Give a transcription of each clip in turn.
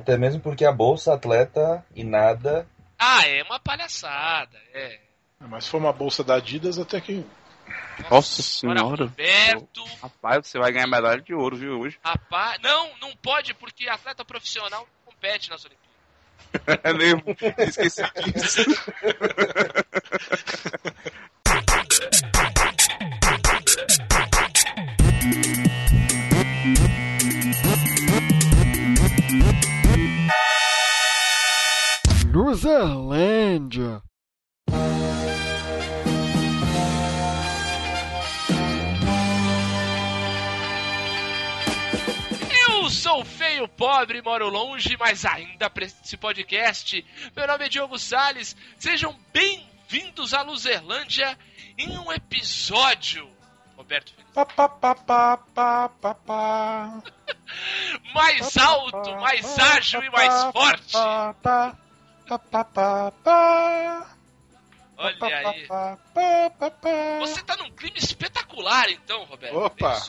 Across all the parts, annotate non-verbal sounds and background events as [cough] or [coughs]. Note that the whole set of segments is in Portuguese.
Até mesmo porque a bolsa atleta e nada. Ah, é uma palhaçada, é. Mas se for uma bolsa da Adidas, até que. Nossa senhora. Roberto. Rapaz, você vai ganhar medalha de ouro, viu, hoje. Rapaz, não, não pode porque atleta profissional não compete nas Olimpíadas. [laughs] É mesmo, esqueci disso. [laughs] Luzerlândia. Eu sou feio, pobre, moro longe, mas ainda esse podcast. Meu nome é Diogo Salles. Sejam bem-vindos à Luzerlândia em um episódio. Roberto. Pá, pá, pá, pá, pá, pá, pá. Mais alto, mais ágil e mais forte. Pá, pá, pá, pá, pá, pá. Olha aí. Pá. Você tá num clima espetacular, então, Roberto. Opa.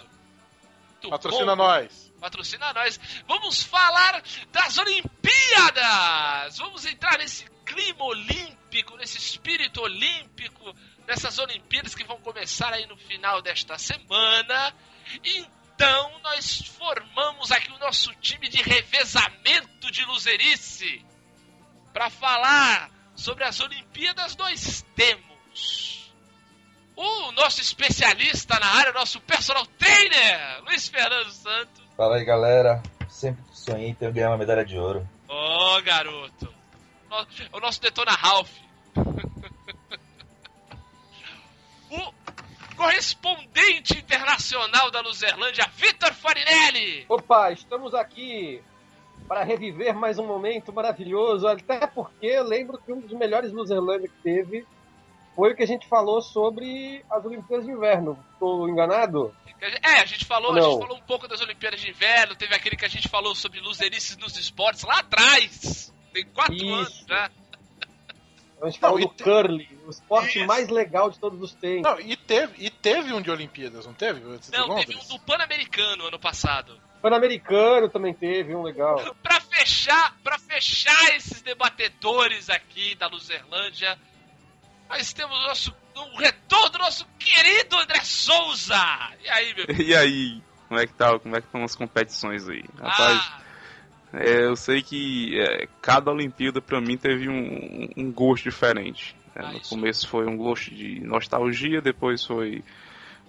É Patrocina bom. nós. Patrocina nós. Vamos falar das Olimpíadas! Vamos entrar nesse clima olímpico, nesse espírito olímpico, nessas Olimpíadas que vão começar aí no final desta semana. Então, nós formamos aqui o nosso time de revezamento de luzerice para falar sobre as Olimpíadas. Nós temos o nosso especialista na área, nosso personal trainer, Luiz Fernando Santos. Fala aí, galera. Sempre sonhei em ter ganhar uma medalha de ouro. Ô, garoto. No- O nosso Detona Ralph. [laughs] o correspondente internacional da Luzerlândia, Vitor Farinelli. Opa, estamos aqui para reviver mais um momento maravilhoso, até porque eu lembro que um dos melhores Luzerlândia que teve foi o que a gente falou sobre as Olimpíadas de Inverno. Estou enganado? É, a gente falou, a gente falou um pouco das Olimpíadas de Inverno, teve aquele que a gente falou sobre luzerices nos esportes lá atrás. Tem quatro Isso. anos já. A gente falou Não, do te- curling, o esporte Isso. mais legal de todos os tempos. Não, e teve, e teve um de Olimpíadas, não teve? Não, teve um do Pan-Americano ano passado. Pan-Americano também teve um legal. Pra fechar, para fechar esses debatedores aqui da Luzerlândia, nós temos o nosso o retorno do nosso querido André Souza. E aí, meu? [laughs] E aí, como é que tá? Como é que estão as competições aí? Rapaz, Ah, é, eu sei que é, cada Olimpíada pra mim teve um, um gosto diferente. Ah, no isso. começo foi um gosto de nostalgia, depois foi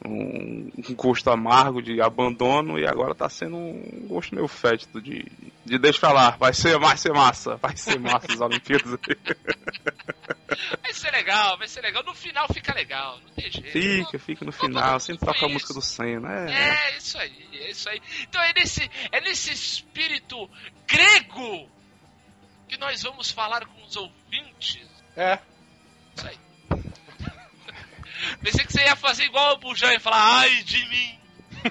um, gosto amargo de abandono e agora tá sendo um gosto meio fétido de, de lá, vai ser, vai ser massa, vai ser massa as Olimpíadas. vai ser legal, vai ser legal. No final fica legal, não tem jeito. Fica, fica no final, sempre toca a música do Senna. É, É isso aí, é isso aí. Então é nesse, é nesse espírito grego que nós vamos falar com os ouvintes. É. Isso aí. Pensei que você ia fazer igual o Bujan e falar ai de mim,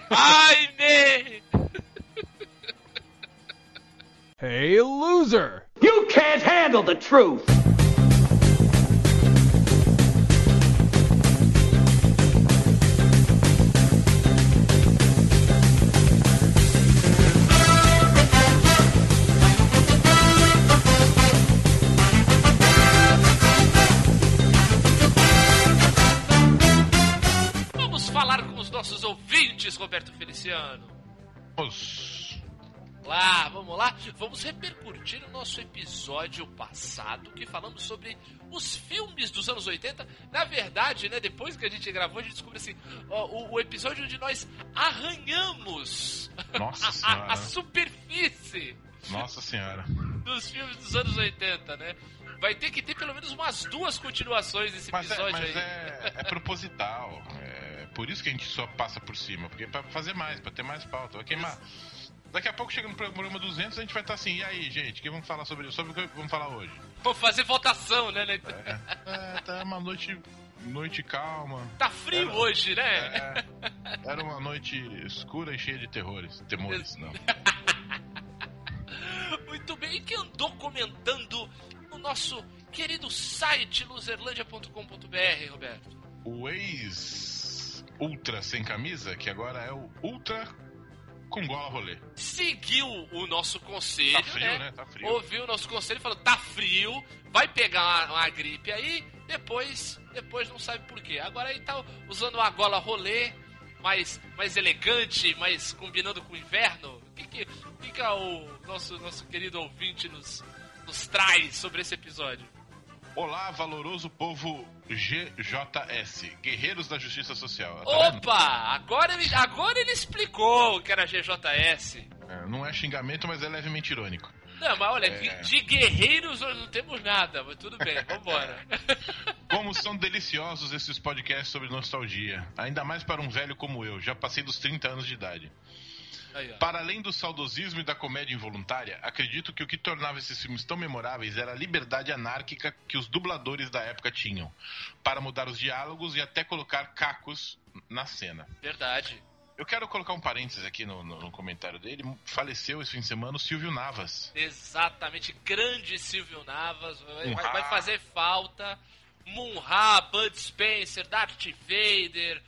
ai me. Hey, loser! You can't handle the truth. Roberto Feliciano. Os- Lá, vamos lá. Vamos repercutir o nosso episódio passado que falamos sobre os filmes dos anos 80. Na verdade, né, depois que a gente gravou, a gente descobriu assim, ó, o, o episódio onde nós arranhamos Nossa [laughs] a, a superfície Nossa senhora. dos filmes dos anos 80, né? Vai ter que ter pelo menos umas duas continuações desse Mas, é, episódio mas aí. é, é proposital. É por isso que a gente só passa por cima. Porque é pra fazer mais, pra ter mais pauta. Vai queimar. Daqui a pouco chega no programa 200, a gente vai estar assim. E aí, gente, o que vamos falar sobre, sobre o que vamos falar hoje? Vou fazer votação, né? né? É, tá uma noite, noite calma. Tá frio Era- hoje, né? É, era uma noite escura e cheia de terrores. Temores, não. [laughs] Muito bem, e que andou comentando no nosso querido site loserlandia.com.br, Roberto? O ex Ultra sem camisa, que agora é o Ultra com gola rolê. seguiu o nosso conselho, Tá frio, né? Tá frio. Ouviu o nosso conselho e falou: tá frio, vai pegar uma, uma gripe aí, depois, depois não sabe por quê. Agora aí tá usando uma gola rolê, mais, mais elegante, mais combinando com o inverno. O que, que, o que, que é o nosso, nosso querido ouvinte nos, nos traz sobre esse episódio? Olá, valoroso povo GJS, Guerreiros da Justiça Social. Tá vendo? Opa! Agora ele, agora ele explicou o que era GJS. É, não é xingamento, mas é levemente irônico. Não, mas olha, É. de, de guerreiros nós não temos nada, mas tudo bem, vambora. [laughs] Como são deliciosos esses podcasts sobre nostalgia. Ainda mais para um velho como eu, já passei dos 30 anos de idade. Para além do saudosismo e da comédia involuntária, acredito que o que tornava esses filmes tão memoráveis era a liberdade anárquica que os dubladores da época tinham, para mudar os diálogos e até colocar cacos na cena. Verdade. Eu quero colocar um parênteses aqui no, no- no comentário dele. Faleceu esse fim de semana o Silvio Navas. Exatamente, grande Silvio Navas, vai, vai fazer falta. Munra, Bud Spencer, Darth Vader.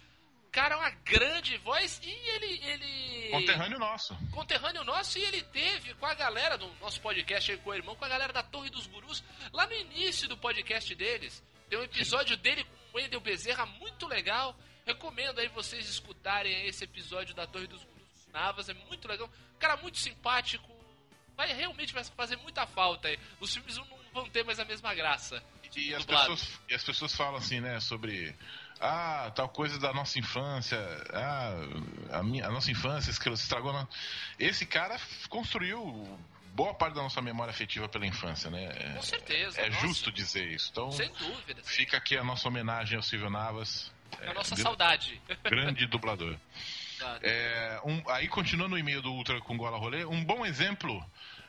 Cara, é uma grande voz e ele. ele... Conterrâneo nosso. conterrâneo nosso e ele teve com a galera do nosso podcast aí com o irmão, com a galera da Torre dos Gurus, lá no início do podcast deles. Tem um episódio dele com o Wendel Bezerra muito legal. Recomendo aí vocês escutarem esse episódio da Torre dos Gurus Navas, é muito legal. Cara muito simpático. Vai realmente vai fazer muita falta aí. Os filmes não vão ter mais a mesma graça. E as, Dublado. pessoas, e as pessoas falam assim, né, sobre. Ah, tal coisa da nossa infância. Ah, a, minha, a nossa infância estragou. Esse cara construiu boa parte da nossa memória afetiva pela infância, né? É, Com certeza. é nossa, justo dizer isso. Então, Sem dúvidas. fica aqui a nossa homenagem ao Silvio Navas. A nossa gr- saudade. [laughs] Grande dublador. É, um- aí, continuando o e-mail do Ultra com Gola Rolê, um bom exemplo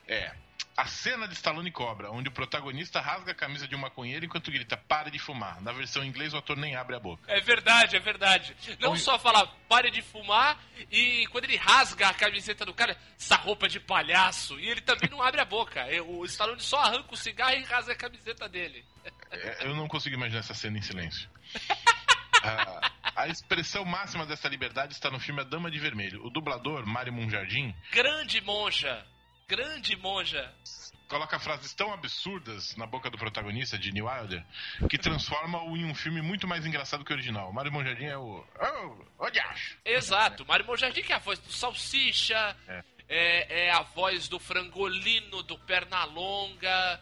é a cena de Stallone Cobra, onde o protagonista rasga a camisa de um maconheiro enquanto grita pare de fumar. Na versão em inglês, o ator nem abre a boca. É verdade, é verdade. Não só fala pare de fumar e quando ele rasga a camiseta do cara, essa roupa de palhaço, e ele também não abre a boca. É, O Stallone só arranca o cigarro e rasga a camiseta dele. É, eu não consigo imaginar essa cena em silêncio. [laughs] Ah, a expressão máxima dessa liberdade está no filme A Dama de Vermelho. O dublador, Mário Monjardim, Grande monja. Grande monja. coloca frases tão absurdas na boca do protagonista, Gene Wilder, que transforma-o em um filme muito mais engraçado que o original. Mário Monjardim é o... Oh, oh, acho. Exato. Mário Monjardim que é a voz do Salsicha, É. é, é a voz do Frangolino, do Pernalonga,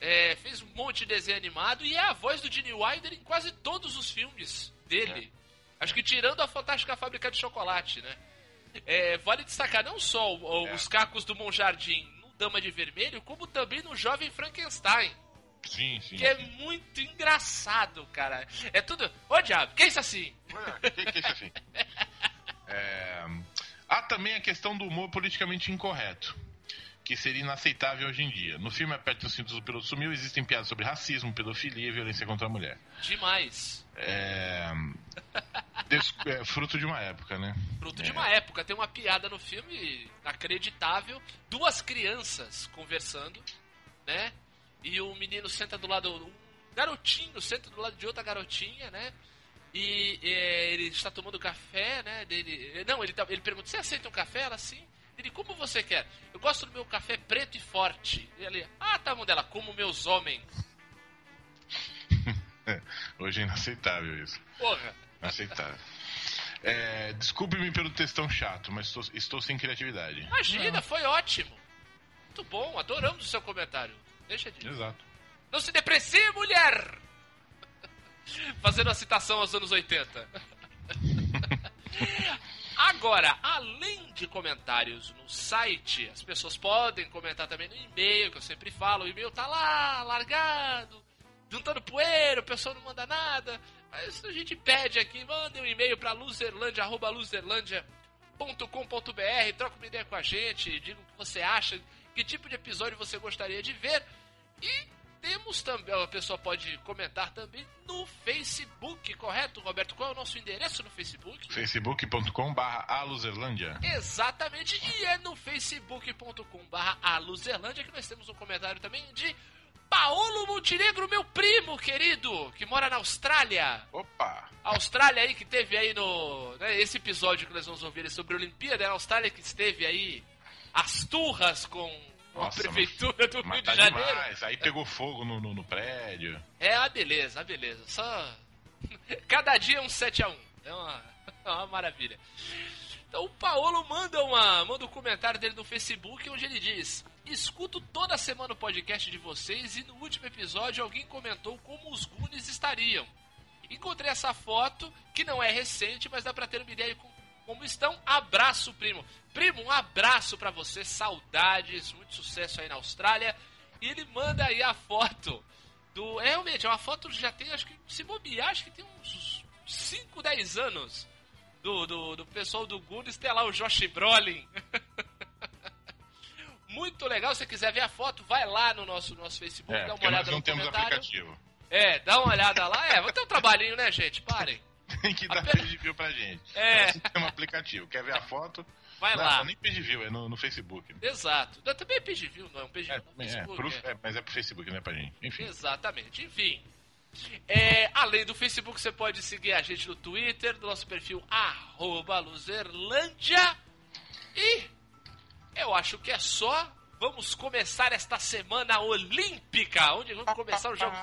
é, fez um monte de desenho animado e é a voz do Gene Wilder em quase todos os filmes dele. Acho que tirando a Fantástica Fábrica de Chocolate, né? É, vale destacar não só o- É. os cacos do Monjardim no Dama de Vermelho, como também no Jovem Frankenstein, Sim, sim. que é muito engraçado, cara. É tudo. Ô diabo, que é isso assim? Olha, que, que é isso assim? [laughs] É, Há também a questão do humor politicamente incorreto, que seria inaceitável hoje em dia. No filme Aperte os Cintos do Piloto Sumiu existem piadas sobre racismo, pedofilia e violência contra a mulher. Demais. É, des- é fruto de uma época, né? Fruto É. de uma época. Tem uma piada no filme inacreditável. Duas crianças conversando, né? E o menino senta do lado. Um garotinho senta do lado de outra garotinha, né? E é, ele está tomando café, né? Dele, não, ele, tá- ele pergunta: Você aceita um café? Ela sim. Ele, como você quer? Eu gosto do meu café preto e forte. E ele, ah, tá dela, como meus homens. [laughs] Hoje é inaceitável isso. Porra. Inaceitável. É, Desculpe-me pelo textão chato, mas estou, estou sem criatividade. Imagina, foi ótimo. Muito bom, adoramos o seu comentário. Deixa disso. Exato. Não se deprecie, mulher! [laughs] Fazendo a citação aos anos 80. [laughs] Agora, além de comentários no site, as pessoas podem comentar também no e-mail, que eu sempre falo. O e-mail tá lá, largado, juntando poeira, o pessoal não manda nada. Mas a gente pede aqui, mandem um e-mail pra loserlandia, arroba troca uma ideia com a gente, diga o que você acha, que tipo de episódio você gostaria de ver. E temos também, a pessoa pode comentar também no Facebook, correto, Roberto? Qual é o nosso endereço no Facebook? facebook.com barra aluzerlândia. Exatamente, e é no facebook.com barra aluzerlândia que nós temos um comentário também de Paolo Montenegro, meu primo querido, que mora na Austrália. Opa! A Austrália aí que teve aí no. né, esse episódio que nós vamos ouvir é sobre a Olimpíada, é a Austrália que esteve aí as turras com Nossa, prefeitura do Rio tá de Janeiro. demais. Aí pegou fogo no, no, no prédio. É a beleza, a beleza. Só. [laughs] Cada dia é um 7x1. É uma, [laughs] é uma maravilha. Então o Paolo manda, uma, manda um comentário dele no Facebook onde ele diz: Escuto toda semana o podcast de vocês e no último episódio alguém comentou como os Goonies estariam. Encontrei essa foto, que não é recente, mas dá pra ter uma ideia com- como estão. Abraço, primo. Primo, um abraço pra você, saudades, muito sucesso aí na Austrália. E ele manda aí a foto do. É, realmente, é uma foto que já tem, acho que, se bobear, acho que tem uns 5, 10 anos. Do, do, do pessoal do Goonies, tem lá o Josh Brolin. [laughs] Muito legal, se você quiser ver a foto, vai lá no nosso, nosso Facebook, É, dá uma porque nós olhada não no temos comentário. aplicativo. É, dá uma olhada lá. É, vai ter um trabalhinho, né, gente? Parem. Tem que dar page view pra gente. É. Tem um aplicativo. Quer ver a foto? Vai não, lá. Nem page view, é no, no Facebook. Exato. Não, Também é page view, não é um page É, view é, pro- é. é, mas é pro Facebook, não é pra gente. Enfim. Exatamente. Enfim. É, além do Facebook, você pode seguir a gente no Twitter, no nosso perfil arroba Luzerlândia. E eu acho que é só. Vamos começar esta semana olímpica, onde vamos começar os jogos.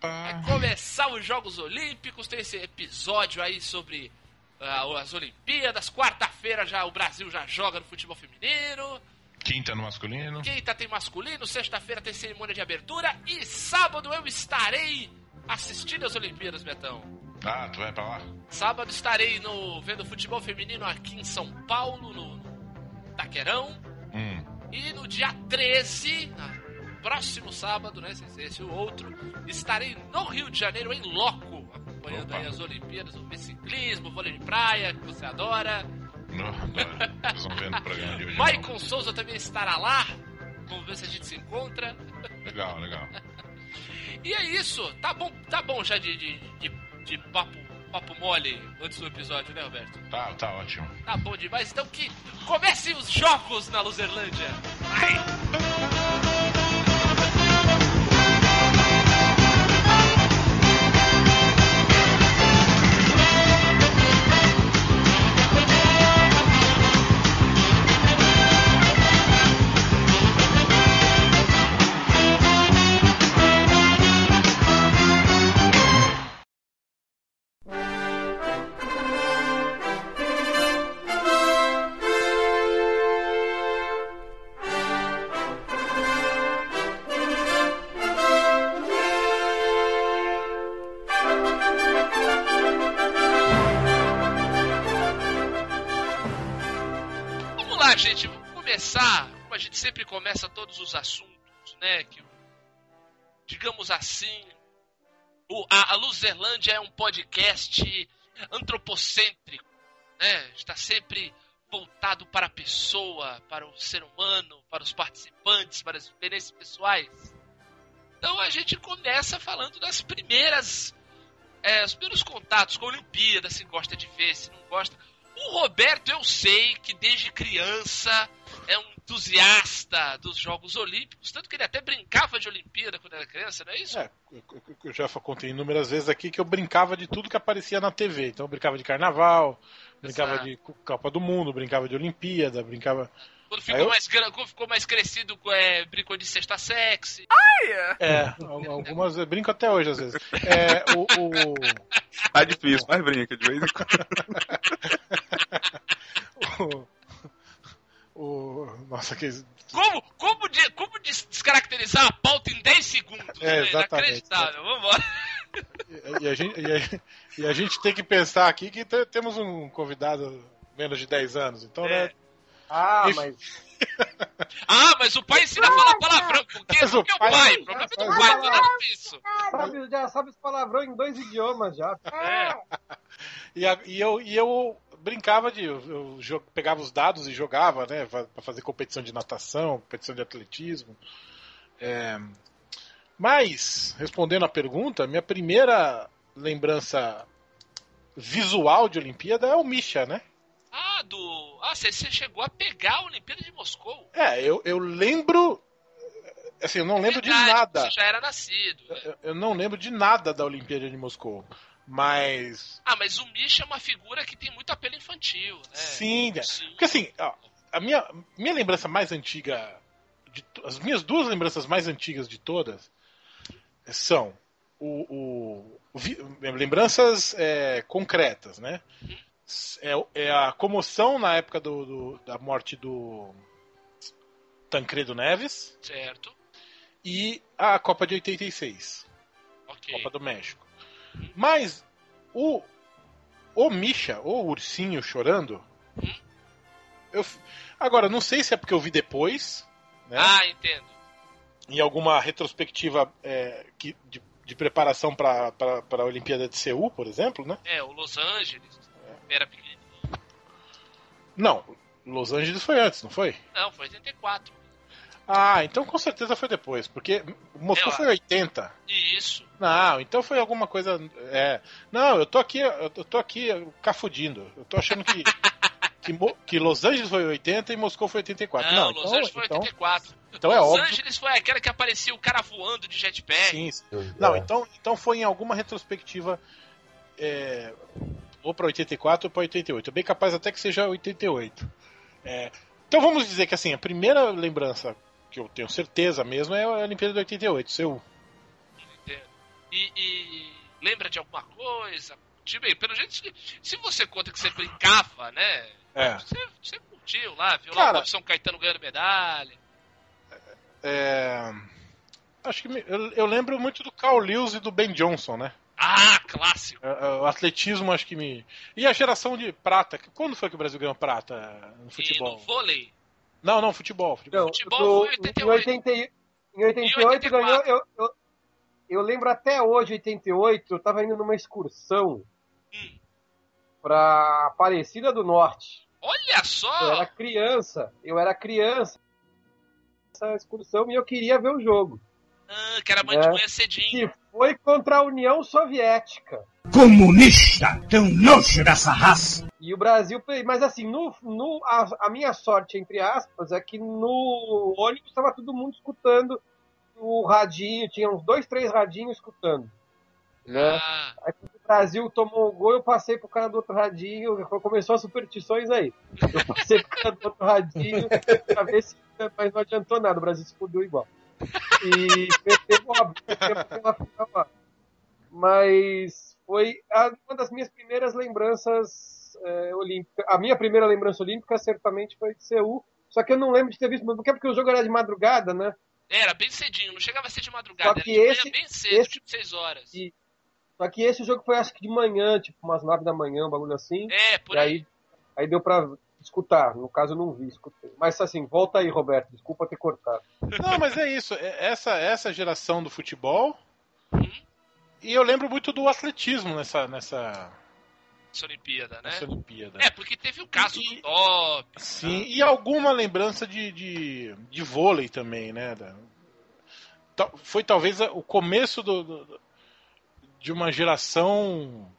Vai começar os Jogos Olímpicos, tem esse episódio aí sobre ah, as Olimpíadas. Quarta-feira já o Brasil já joga no futebol feminino. Quinta no masculino. Quinta tem masculino, sexta-feira tem cerimônia de abertura e sábado eu estarei assistindo as Olimpíadas, Betão. Ah, tu vai pra lá? Sábado estarei no vendo futebol feminino aqui em São Paulo, no, no Taquerão. E no dia 13, na- próximo sábado, né? Esse o outro, estarei no Rio de Janeiro, em loco, acompanhando Opa. aí as Olimpíadas, o ciclismo, vôlei de praia, que você adora. Não, adoro. Vocês vão ver no programa de hoje. Maicon Souza também estará lá. Vamos ver se a gente se encontra. Legal, legal. E é isso. Tá bom, tá bom já de, de, de, de papo, papo mole antes do episódio, né, Roberto? Tá, tá ótimo. Tá bom demais. Então que comecem os jogos na Luzerlândia. Vai! Todos os assuntos, né? Que, digamos assim, o, a, a Luzerlândia é um podcast antropocêntrico, né? Está sempre voltado para a pessoa, para o ser humano, para os participantes, para as experiências pessoais. Então a gente começa falando das primeiras, é, os primeiros contatos com a Olimpíada, se gosta de ver, se não gosta. O Roberto, eu sei que desde criança é um entusiasta dos Jogos Olímpicos, tanto que ele até brincava de Olimpíada quando era criança, não é isso? É, eu, já contei inúmeras vezes aqui que eu brincava de tudo que aparecia na TV. Então eu brincava de carnaval, brincava Exato. de Copa do Mundo, brincava de Olimpíada, brincava. Quando ficou, eu- mais, quando ficou mais crescido, é, brincou de sexta sexy. É, al- algumas eu brinco até hoje às vezes. É, o, o, Tá difícil, mas brinca de vez em quando. [laughs] o, o- nossa, que Como, como, de- como des- descaracterizar a pauta em 10 segundos? É, né? exatamente. Inacreditável. Vambora. E, e a gente, e, a, e a gente tem que pensar aqui que te- temos um convidado menos de 10 anos. Então, É. né? Ah, Isso. mas [laughs] Ah, mas o pai ensina a falar palavrão. Porque Mas o que é o pai- pai. O problema é do pai, não é isso. sabe, já sabe os palavrão em dois idiomas já. É. E, a- e eu, e eu brincava de. Eu, eu pegava os dados e jogava, né? Pra fazer competição de natação, competição de atletismo. É, mas, respondendo a pergunta, minha primeira lembrança visual de Olimpíada é o Misha, né? Ah, do. Ah, você chegou a pegar a Olimpíada de Moscou. É, eu, eu lembro assim, eu não lembro de Verdade, nada. Você já era nascido. né? Eu, eu não lembro de nada da Olimpíada de Moscou. Mas. Ah, mas o Misha é uma figura que tem muito apelo infantil, né? Sim, né? Sim. Porque assim, ó, a minha, minha lembrança mais antiga. de as minhas duas lembranças mais antigas de todas são o, o- o lembranças é, concretas, né? É, é a comoção na época do, do- da morte do Tancredo Neves Certo. e a Copa de 86. Ok. Copa do México. Mas o o Misha, o ursinho chorando, eu, f- agora não sei se é porque eu vi depois, né? Ah, entendo. Em alguma retrospectiva é, que, de, de preparação para a Olimpíada de Seul, por exemplo, né? É, o Los Angeles era pequenininho. Não, Los Angeles foi antes, não foi? Não, foi 84. Ah, então com certeza foi depois, porque Moscou foi 80. Isso. Não, então foi alguma coisa. É. Não, eu tô aqui, eu tô aqui cafudindo. Eu tô achando que, [laughs] que, que Los Angeles foi 80 e Moscou foi 84. Não, Não, Los então, Angeles foi então, 84. então é Los óbvio. Angeles foi aquela que aparecia o cara voando de jetpack. Sim, sim. Não, É. então, então foi em alguma retrospectiva. é, ou pra 84 ou pra 88. É bem capaz até que seja 88. É, então vamos dizer que assim, a primeira lembrança que eu tenho certeza mesmo é a Olimpíada de 88, seu. E, e lembra de alguma coisa? Tipo, bem, pelo jeito, se- você conta que você brincava, né? É. Você, você curtiu lá, viu Cara- lá o São Caetano ganhando medalha. É, acho que eu, eu lembro muito do Carl Lewis e do Ben Johnson, né? Ah, clássico. É, é, O atletismo acho que me. E a geração de prata. Quando foi que o Brasil ganhou prata no E futebol? no vôlei. Não, não, futebol. futebol. Não, Futebol do- foi 88. Em, 80, e- em 88 Em 84. ganhou. Eu, eu, eu lembro até hoje, 88, eu tava indo numa excursão Hum. pra Aparecida do Norte. Olha Eu só! era criança, eu era criança essa excursão e eu queria ver o jogo. Ah, que era mãe de É. manhã cedinho. Que foi contra a União Soviética. Comunista! Tão nojo dessa raça! E o Brasil, mas assim, no, no, a, a minha sorte, entre aspas, é que no ônibus estava todo mundo escutando o radinho, tinha uns dois, três radinhos escutando. Né? Ah, Aí quando o Brasil tomou o gol, eu passei pro cara do outro radinho, começou as superstições aí. Eu passei pro cara do outro radinho pra ver se. Mas não adiantou nada, o Brasil se fudeu igual. E final lá. Mas foi uma das minhas primeiras lembranças é, olímpicas. A minha primeira lembrança olímpica certamente foi de Seul. Só que eu não lembro de ter visto, porque é porque o jogo era de madrugada, né? era bem cedinho, não chegava a ser de madrugada, Só que era de manhã esse- bem cedo, esse- tipo 6 horas. E- Só que esse jogo foi acho que de manhã, tipo umas nove da manhã, um bagulho assim. É, por E aí. aí, aí deu pra escutar. No caso, eu não vi, escutei. Mas assim, volta aí, Roberto. Desculpa ter cortado. Não, mas é isso. é- Essa, essa geração do futebol. Uhum. E eu lembro muito do atletismo nessa, nessa, Essa Olimpíada, né? Olimpíada. É, porque teve o caso E- do top. Sim, e alguma lembrança de, de, de vôlei também, né? Foi talvez o começo do, do- de uma geração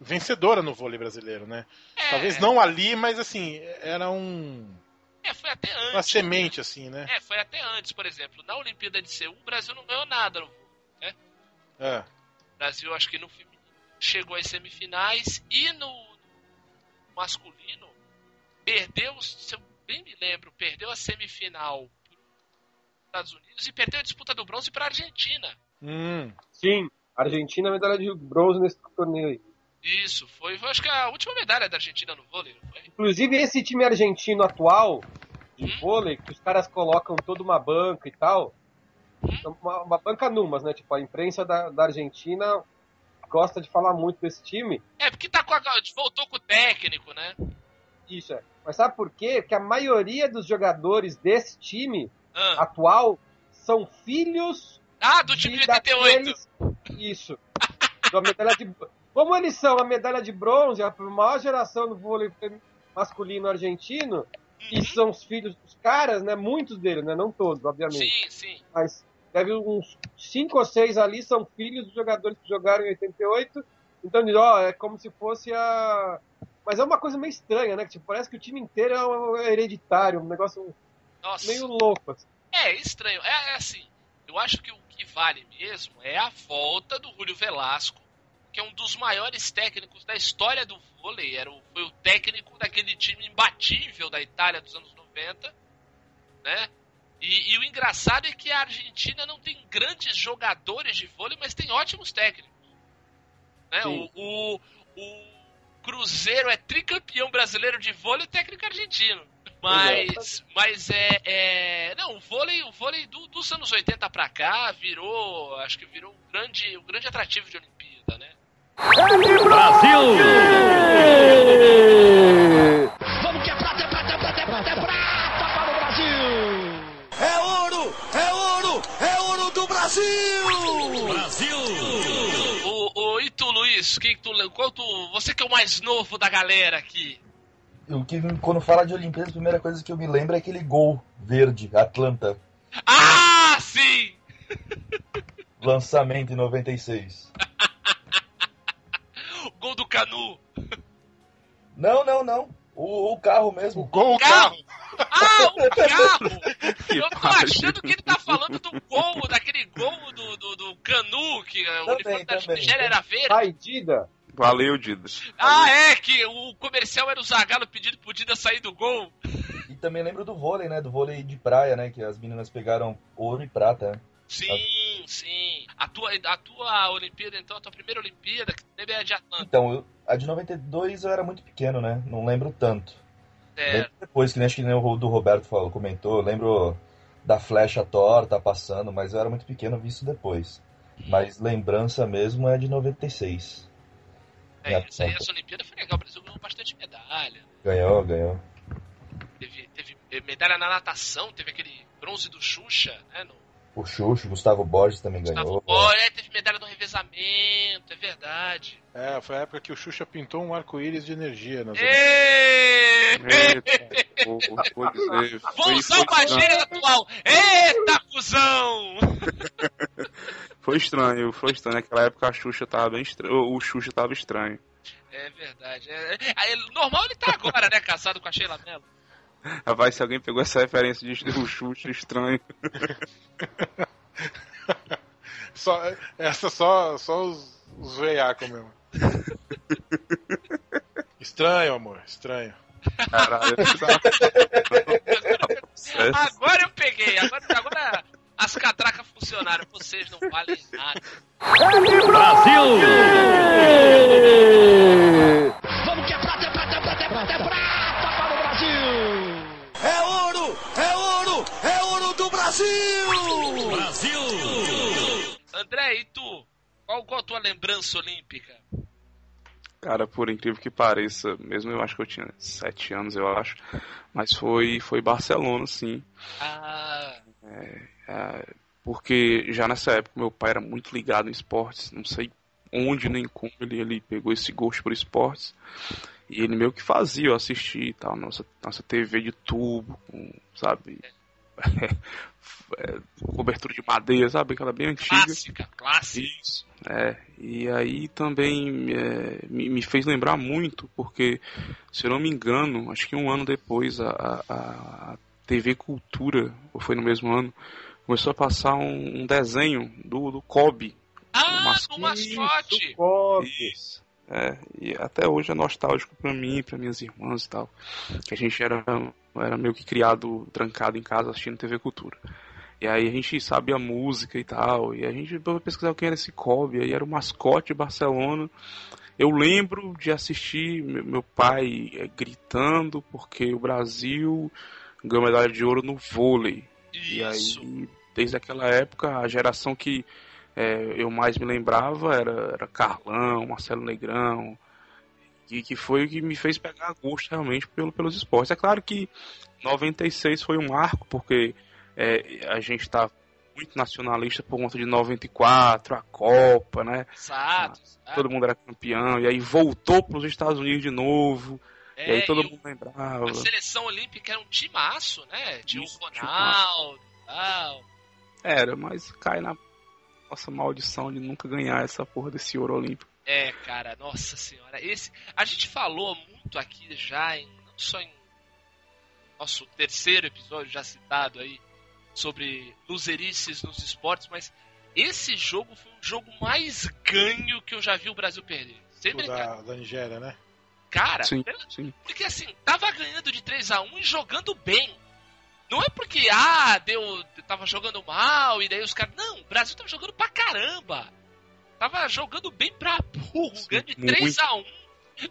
vencedora no vôlei brasileiro, né? É, Talvez não ali, mas assim, era um, É, foi até antes. uma semente, assim, né? É, foi até antes, por exemplo. Na Olimpíada de Seul, o Brasil não ganhou nada. no vôlei. É. O Brasil, acho que no feminino, chegou às semifinais e no masculino perdeu, se eu bem me lembro, perdeu a semifinal para os Estados Unidos e perdeu a disputa do bronze para a Argentina. Hum, Sim. Argentina, medalha de bronze nesse torneio aí. Isso, foi, foi acho que a última medalha da Argentina no vôlei, não foi? Inclusive, esse time argentino atual, de Hum? vôlei, que os caras colocam toda uma banca e tal. Hum? Uma, uma banca numas, né? Tipo, a imprensa da, da Argentina gosta de falar muito desse time. É, porque tá com a, voltou com o técnico, né? Isso é. Mas sabe por quê? Porque a maioria dos jogadores desse time Ah, atual são filhos Ah, do time de 88. daqueles- Isso. [laughs] Da medalha de... Como eles são a medalha de bronze, a maior geração do vôlei masculino argentino, e Uhum. são os filhos dos caras, né? Muitos deles, né? Não todos, obviamente. Sim, sim. Mas deve uns cinco ou seis ali são filhos dos jogadores que jogaram em 88. Então, ó, é como se fosse a. Mas é uma coisa meio estranha, né? Que, tipo, parece que o time inteiro é um- é hereditário, um negócio Nossa. meio louco. Assim. É, É, estranho. É, é assim, eu acho que o que vale mesmo é a volta do Julio Velasco, que é um dos maiores técnicos da história do vôlei. Era o, foi o técnico daquele time imbatível da Itália dos anos 90, né? E, e o engraçado é que a Argentina não tem grandes jogadores de vôlei, mas tem ótimos técnicos. Né? O, o, o Cruzeiro é tricampeão brasileiro de vôlei e técnico argentino. Mas, mas é, é. Não, o vôlei, o vôlei do- dos anos 80 pra cá virou. Acho que virou um grande, um grande atrativo de Olimpíada, né? Vamos que é prata, é prata, é prata, é prata, é prata para o Brasil! É ouro! É ouro! É ouro do Brasil! Brasil! O, o, e tu, Luiz, quem que tu, qual tu, você que é o mais novo da galera aqui. O que, quando fala de Olimpíadas, a primeira coisa que eu me lembro é aquele gol verde, Atlanta. Ah, sim! Lançamento em 96. [laughs] O gol do Canu. Não, não, não. O, o carro mesmo. Gol, Carro. carro! Ah, o [laughs] carro! Que Eu tô achando que ele tá falando do gol, daquele gol do, do, do Canu, que o Também, uniforme da. Nigéria era verde. Ai, Dida. Valeu, Didas. Ah, é, que o comercial era o Zagallo pedindo pro Dida sair do gol. E também lembro do vôlei, né? Do vôlei de praia, né? Que as meninas pegaram ouro e prata. Né? Sim, sim. A tua, a tua Olimpíada, então, a tua primeira Olimpíada, que teve a de Atlanta. Então, eu- a de 92 eu era muito pequeno, né? Não lembro tanto. É, depois, que nem acho que nem o do Roberto falou, comentou, eu lembro da flecha torta passando, mas eu era muito pequeno, vi isso depois. Mas lembrança mesmo é de 96. é, essa essa Olimpíada foi legal. O Brasil ganhou bastante medalha. Ganhou, ganhou. Teve, teve medalha na natação, teve aquele bronze do Xuxa, né? No O Xuxo, Gustavo Borges também Gustavo ganhou. Boy, é, teve medalha no revezamento, é verdade. É, foi a época que o Xuxa pintou um arco-íris de energia nas! Eita, vou, vou dizer. Vou Foi, usar foi, o Bagheera atual! Eita, cuzão! [laughs] foi estranho, foi estranho. Naquela época a Xuxa tava bem estranho. O Xuxa tava estranho. É verdade. É, é- normal ele tá agora, né? Casado com a Sheila Mello. Rapaz, se alguém pegou essa referência de o Xuxa estranho. [laughs] Só, essa só, só os, os veiacos mesmo. Estranho, amor, estranho. Caralho. [laughs] Agora eu peguei. Agora, agora as catracas funcionaram. Vocês não valem nada. Vamos Brasil! Brasil! André, e tu? Qual, qual a tua lembrança olímpica? Cara, por incrível que pareça, mesmo eu acho que eu tinha sete anos, eu acho, mas foi, foi Barcelona, sim. Ah, É, porque já nessa época meu pai era muito ligado em esportes, não sei onde nem como ele, ele pegou esse gosto por esportes. E ele meio que fazia eu assistir e tal, nossa, nossa TV de tubo, com, sabe? É, cobertura de madeira, sabe? Aquela bem antiga. clássica, clássica. Isso, é. E aí também é, me, me fez lembrar muito, porque, se eu não me engano, acho que um ano depois a, a, TV Cultura, ou foi no mesmo ano, começou a passar um, um desenho do, do Kobe. Ah, mascote. do mascote! Isso. É, e até hoje é nostálgico pra mim, pra minhas irmãs e tal. Que a gente era, era meio que criado, trancado em casa assistindo TV Cultura. E aí a gente sabia música e tal, e a gente foi pesquisar quem era esse Kobe, aí era o mascote de Barcelona. Eu lembro de assistir meu pai eh, gritando porque o Brasil ganhou medalha de ouro no vôlei. E Isso. aí, desde aquela época, a geração que é, eu mais me lembrava era, era Carlão, Marcelo Negrão, que, que foi o que me fez pegar gosto realmente pelo, pelos esportes. É claro que 96 foi um marco, porque é, a gente está muito nacionalista por conta de 94, a Copa, né? Exato, exato. Todo mundo era campeão, e aí voltou para os Estados Unidos de novo, e É, aí todo e mundo lembrava. a seleção olímpica era um timaço, né? Tinha o Ronaldo e tal. Era, mas cai na nossa maldição de nunca ganhar essa porra desse ouro olímpico. É, cara, nossa senhora. Esse, a gente falou muito aqui já, em, não só em nosso terceiro episódio já citado aí, sobre loserices nos esportes, mas esse jogo foi o jogo mais ganho que eu já vi o Brasil perder. Sem brincar. da, da Nigéria, né? Cara, Sim, sim. porque assim, tava ganhando de 3 a 1 e jogando bem. Não é porque, ah, deu. Tava jogando mal e daí os caras. Não, o Brasil tava jogando pra caramba. Tava jogando bem pra burro, ganhando de 3 a 1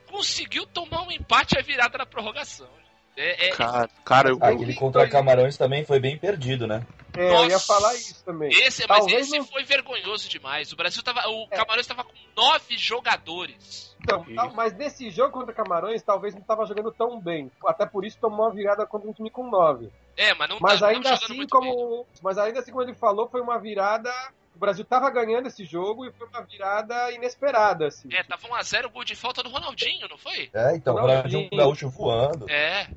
Conseguiu tomar um empate e a virada na prorrogação. É, é- Cara, cara eu, Aquele contra Camarões também foi bem perdido, né? É, eu ia Nossa. falar isso também. esse, mas Talvez esse não- foi vergonhoso demais. O Brasil tava. O É. Camarões tava com 9 jogadores. Então, tal- mas nesse jogo contra Camarões, talvez não estava jogando tão bem. Até por isso tomou uma virada contra um time com 9. É, mas não Mas tá- ainda assim, muito bem. como. Mas ainda assim, como ele falou, foi uma virada. O Brasil tava ganhando esse jogo e foi uma virada inesperada, assim. É, tava 1x0 gol de falta do Ronaldinho, não foi? É, então, o Ronaldinho. Ronaldinho Gaúcho voando. É.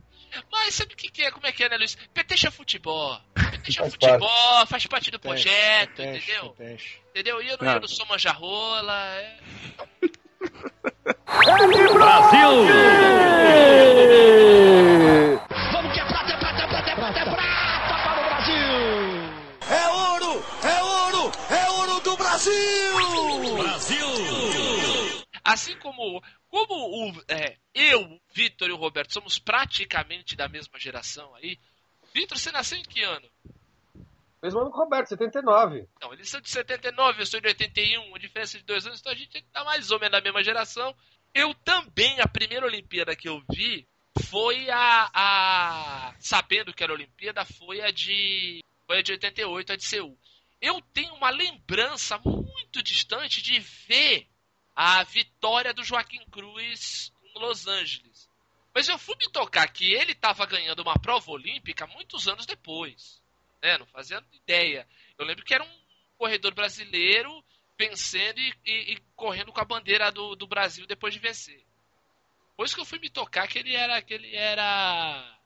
Mas sabe o que, que é? Como é que é, né, Luiz? Petecha futebol. Petecha Faz futebol, faz parte do projeto, entendeu? Entendeu? E eu não, Não. eu não sou manjarrola. É. Vamos que Assim como, como o, é, eu, Vitor e o Roberto somos praticamente da mesma geração aí. Vitor, você nasceu em que ano? Mesmo ano com o Roberto, 79. Não, eles são de 79, eu sou de 81, uma diferença de dois anos, então a gente tá mais ou menos da mesma geração. Eu também, a primeira Olimpíada que eu vi foi a. a sabendo que era Olimpíada, foi a de. Foi a de 88, a de Seul. Eu tenho uma lembrança muito distante de ver a vitória do Joaquim Cruz em Los Angeles. Mas eu fui me tocar que ele estava ganhando uma prova olímpica muitos anos depois. Né? Não fazia ideia. Eu lembro que era um corredor brasileiro vencendo e, e- e correndo com a bandeira do, do Brasil depois de vencer. Depois que eu fui me tocar que ele era. que ele era.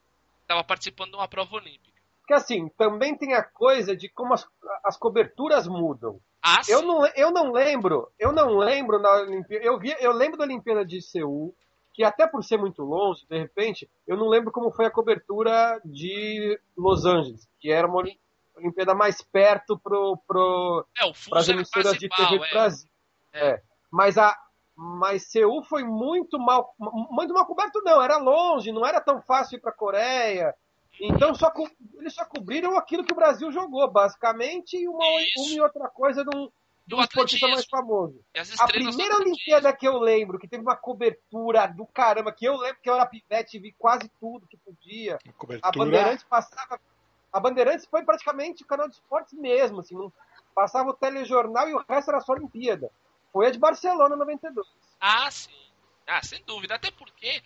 Tava participando de uma prova olímpica. Porque assim, também tem a coisa de como as, as coberturas mudam. Ah, Eu não, eu não lembro, eu não lembro na Olimpíada. Eu, vi, eu lembro da Olimpíada de Seul, que até por ser muito longe, de repente, eu não lembro como foi a cobertura de Los Angeles, que era uma Oli- Olimpíada mais perto pro, pro, É, para as emissoras de TV do é. Brasil. É. É. Mas a mas Seul foi muito mal muito mal coberto não, era longe, não era tão fácil ir para Coreia. Então só co- eles só cobriram aquilo que o Brasil jogou, basicamente, e uma, uma e outra coisa de um, de E um o esportista mais famoso. A primeira do. Olimpíada que eu lembro, que teve uma cobertura do caramba, que eu lembro que eu era pivete e vi quase tudo que podia. A. Bandeirantes passava. A Bandeirantes foi praticamente o canal de esportes mesmo, assim, não passava o telejornal e o resto era só Olimpíada. Foi a de Barcelona 92. Ah, sim. Ah, sem dúvida. Até porque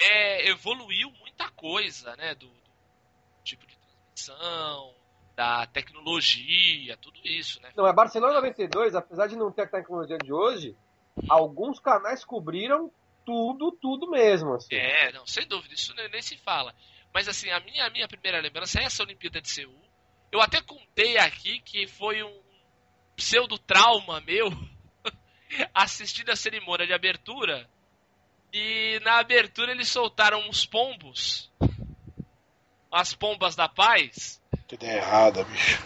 é, evoluiu muita coisa, né? Do, do tipo de transmissão, da tecnologia, tudo isso, né? Não, a Barcelona 92, apesar de não ter a tecnologia de hoje, alguns canais cobriram tudo, tudo mesmo. Assim. É, não, sem dúvida, isso nem, nem se fala. Mas assim, a minha, a minha primeira lembrança é essa Olimpíada de Seul. Eu até contei aqui que foi um pseudo trauma meu [laughs] assistindo a cerimônia de abertura. E na abertura eles soltaram uns pombos. As pombas da paz. Puta ideia errada, bicho.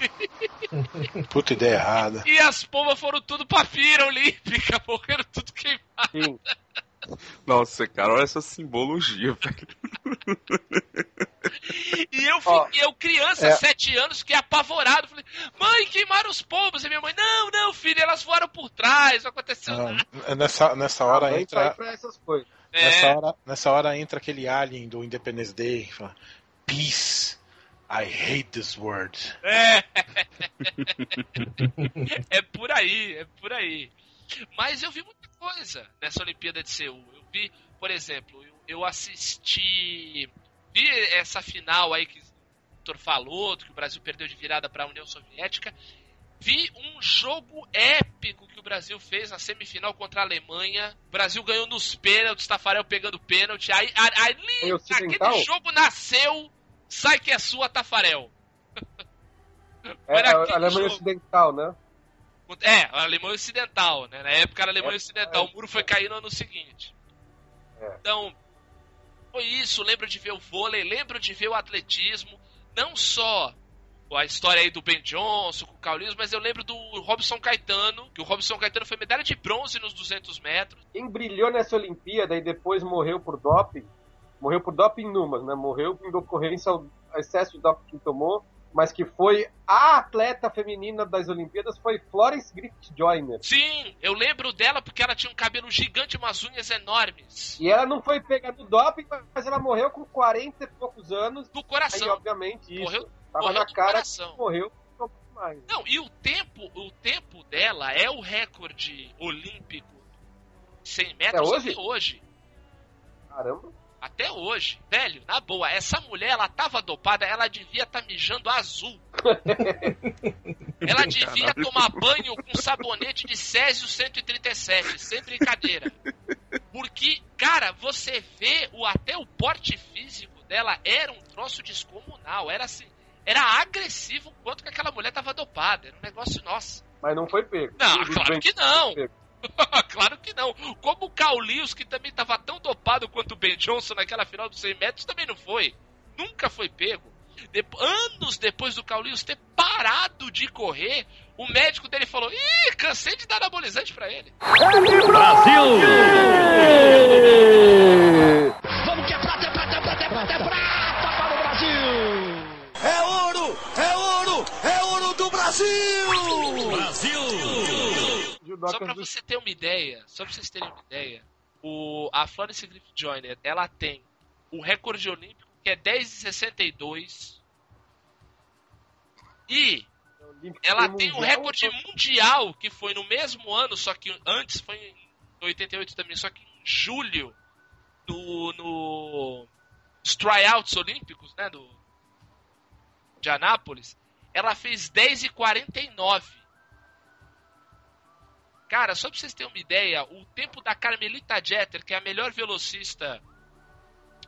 [laughs] Puta ideia errada. E as pombas foram tudo pra fira olímpica, morreram tudo queimado. Sim. Nossa, cara, olha essa simbologia, velho. E eu, fiquei, eu criança, é. sete anos, fiquei apavorado. Falei, mãe, queimaram os pombos. E minha mãe, não, não, filho, elas voaram por trás, não aconteceu nada. Ah, nessa, nessa hora entra. pra essas coisas. É, Nessa hora, nessa hora entra aquele alien do Independence Day. Fala, Peace. I hate this word. é. [laughs] é por aí, é por aí. Mas eu vi muita coisa nessa Olimpíada de Seul. Eu vi, por exemplo, eu, eu assisti. Vi essa final aí que o Vitor falou, que o Brasil perdeu de virada para a União Soviética. Vi um jogo épico que o Brasil fez na semifinal contra a Alemanha. O Brasil ganhou nos pênaltis, Tafarel pegando pênalti. Aí, ali, aquele jogo nasceu, sai que é sua, Tafarel. É, Era a aquele Alemanha. Ocidental, né? É, a Alemanha Ocidental, né? Na época era a Alemanha É, Ocidental, é. o muro foi cair no ano seguinte. É. Então, foi isso. Lembro de ver o vôlei, lembro de ver o atletismo. Não só a história aí do Ben Johnson com o Carlinhos, mas eu lembro do Robson Caetano, que o Robson Caetano foi medalha de bronze nos 200 metros. Quem brilhou nessa Olimpíada e depois morreu por doping, morreu por doping numas, né? Morreu em decorrência ao excesso de doping que tomou, mas que foi a atleta feminina das Olimpíadas foi Florence Griffith Joyner. Sim, eu lembro dela porque ela tinha um cabelo gigante e umas unhas enormes. E ela não foi pega no doping, mas ela morreu com 40 e poucos anos. Do coração. Aí, obviamente, isso. Morreu- Tava morreu na do cara coração. que morreu não mais. Não, e o tempo, o tempo dela é o recorde olímpico 100 metros É hoje? até hoje. Caramba. Até hoje. Velho, na boa, essa mulher, ela tava dopada, ela devia estar mijando azul. [laughs] ela devia Caralho. tomar banho com sabonete de Césio 137, sem brincadeira. Porque, cara, você vê o, até o porte físico dela era um troço descomunal. Era assim, era agressivo o quanto que aquela mulher tava dopada. Era um negócio nosso. Mas não foi pego. Não, claro que não. [laughs] claro que não. Como o Carlinhos, que também estava tão dopado quanto o Ben Johnson naquela final dos 100 metros, também não foi. Nunca foi pego. Dep- anos depois do Carlinhos ter parado de correr, o médico dele falou: Ih, cansei de dar anabolizante pra ele. Vamos que é prata, é prata, é prata, é prata, é prata para o Brasil! É ouro, é ouro, é ouro do Brasil! Só pra do você ter uma ideia, só pra vocês terem uma ideia, o, a Florence Griffith Joyner, ela tem o recorde olímpico que é 10,62 e ela tem o recorde mundial, que foi no mesmo ano, só que antes foi em 88 também, só que em julho, no, no nos tryouts olímpicos, né, do, de Anápolis, ela fez 10 e 49. Cara, só pra vocês terem uma ideia, o tempo da Carmelita Jeter, que é a melhor velocista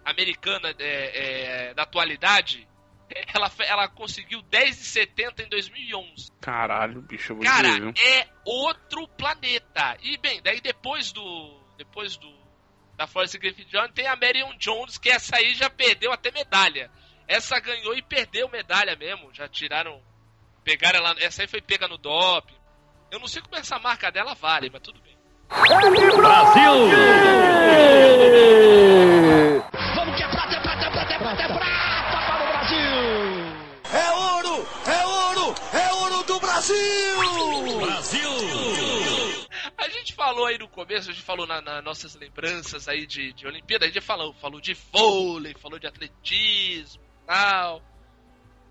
americana é, é, da atualidade, [laughs] ela, ela conseguiu 10,70 em 2011. Caralho, bicho, eu vou Cara, dizer, é outro planeta. E bem, daí depois do. Depois do. Da Florence Griffith Jones tem a Marion Jones, que essa aí já perdeu até medalha. Essa ganhou e perdeu medalha mesmo. Já tiraram. Pegaram ela. Essa aí foi pega no doping. Eu não sei como essa marca dela vale, mas tudo bem. Vamos que é prata, é prata, é prata, é prata, é prata para o Brasil! É ouro, é ouro, é ouro do Brasil! Brasil! A gente falou aí no começo, a gente falou nas na nossas lembranças aí de, de Olimpíada, a gente falou, falou de vôlei, falou de atletismo e tal.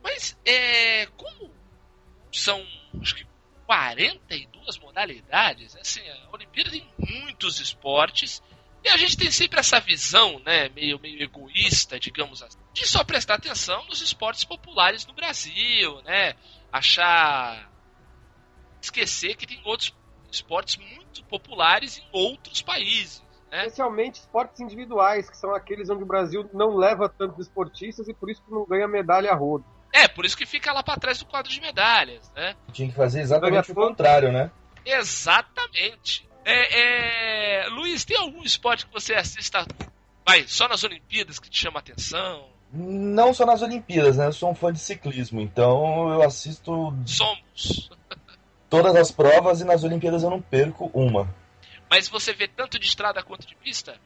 Mas, é, como são, acho que 42 modalidades, assim, a Olimpíada tem muitos esportes e a gente tem sempre essa visão, né, meio, meio egoísta, digamos assim, de só prestar atenção nos esportes populares no Brasil, né, achar... esquecer que tem outros esportes muito populares em outros países, né? Especialmente esportes individuais, que são aqueles onde o Brasil não leva tantos esportistas e por isso não ganha medalha a rodo. É, por isso que fica lá pra trás do quadro de medalhas, né? Tinha que fazer exatamente o contrário, né? Exatamente. É, é, Luiz, tem algum esporte que você assista, vai, só nas Olimpíadas que te chama a atenção? Não só nas Olimpíadas, né? Eu sou um fã de ciclismo, então eu assisto Somos. todas as provas e nas Olimpíadas eu não perco uma. Mas você vê tanto de estrada quanto de pista?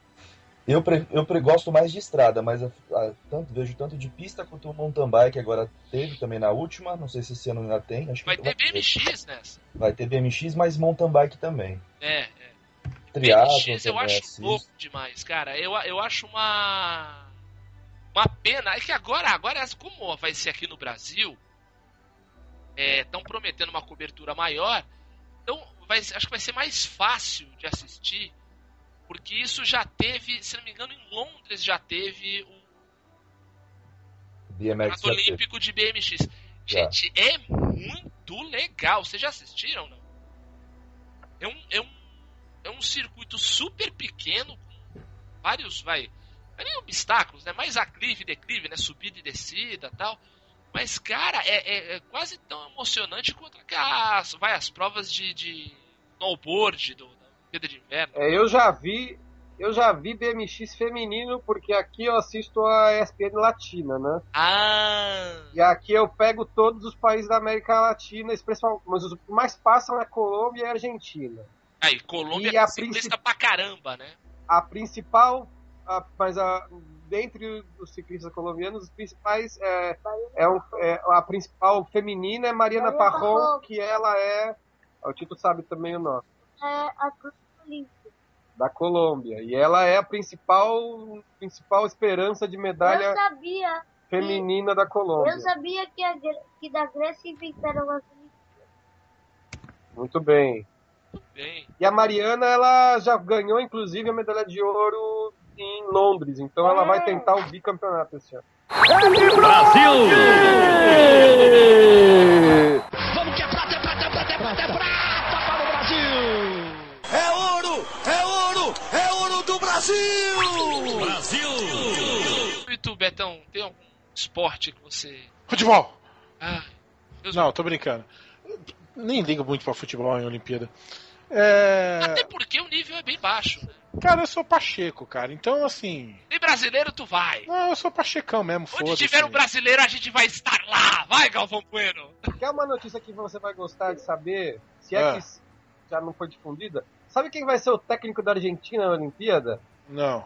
Eu, pre- eu pre- gosto mais de estrada, mas a- a- tanto, vejo tanto de pista quanto o mountain bike, agora teve também na última, não sei se esse ano ainda tem. Acho que Vai ter BMX nessa. Vai ter BMX, mas mountain bike também. É, é. Triathlon BMX eu acho assisto. louco demais, cara. Eu, eu acho uma. Uma pena. É que agora, agora, como vai ser aqui no Brasil, estão prometendo uma cobertura maior. Então, vai, acho que vai ser mais fácil de assistir. Porque isso já teve, se não me engano, em Londres já teve o BMX. Olímpico de BMX. Gente, é muito legal. Vocês já assistiram, não? É um, é um, é um circuito super pequeno, com vários, vai, não é nem obstáculos, né? Mais aclive e declive, né? Subida e descida tal. Mas, cara, é, é- é quase tão emocionante quanto as, vai, as provas de, de snowboard do, Olimpíada de Inverno. É, eu já vi eu já vi BMX feminino, porque aqui eu assisto a ESPN Latina, né? Ah! E aqui eu pego todos os países da América Latina, especialmente, mas os que mais passam é Colômbia e Argentina. Aí, Colômbia E é a ciclista pra caramba, né? A principal, a- mas a, dentre os ciclistas colombianos, os principais é, é, um- é a principal feminina é Mariana Parron, que ela é, o Tito sabe também o nome, É a. da Colômbia. E ela é a principal, principal esperança de Eu medalha sabia. feminina da Colômbia. Eu sabia que, a, que da Grécia inventaram as Muito bem. Bem. E a Mariana, ela já ganhou, inclusive, a medalha de ouro em Londres. Então ela vai tentar o bicampeonato esse ano. Vamos que Brasil! Brasil! E tu, Betão, tem algum esporte que você. Futebol! Ah, Não, tô brincando. Nem ligo muito pra futebol em Olimpíada. É... Até porque o nível é bem baixo. Né? Cara, eu sou Pacheco, cara. Então, assim. Tem brasileiro, tu vai. Não, eu sou Pachecão mesmo, Onde tiver um brasileiro, a gente vai estar lá. Vai, Galvão Bueno. Quer uma notícia que você vai gostar de saber? Se é Ah. que já não foi difundida. Sabe quem vai ser o técnico da Argentina na Olimpíada? Não.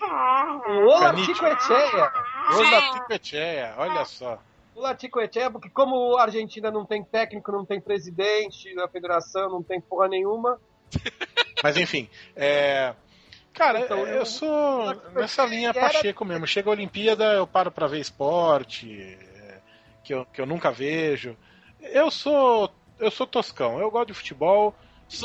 O Olatico Echea. Olha Ticoecheia, olha só. O Latico Echea, porque como a Argentina não tem técnico, não tem presidente da federação, não tem porra nenhuma, [laughs] Mas enfim, é. Cara, Então, eu eu- sou nessa linha era- Pacheco mesmo. Chega a Olimpíada, eu paro pra ver esporte, é, que eu, que eu nunca vejo. Eu sou. Eu sou toscão, eu gosto de futebol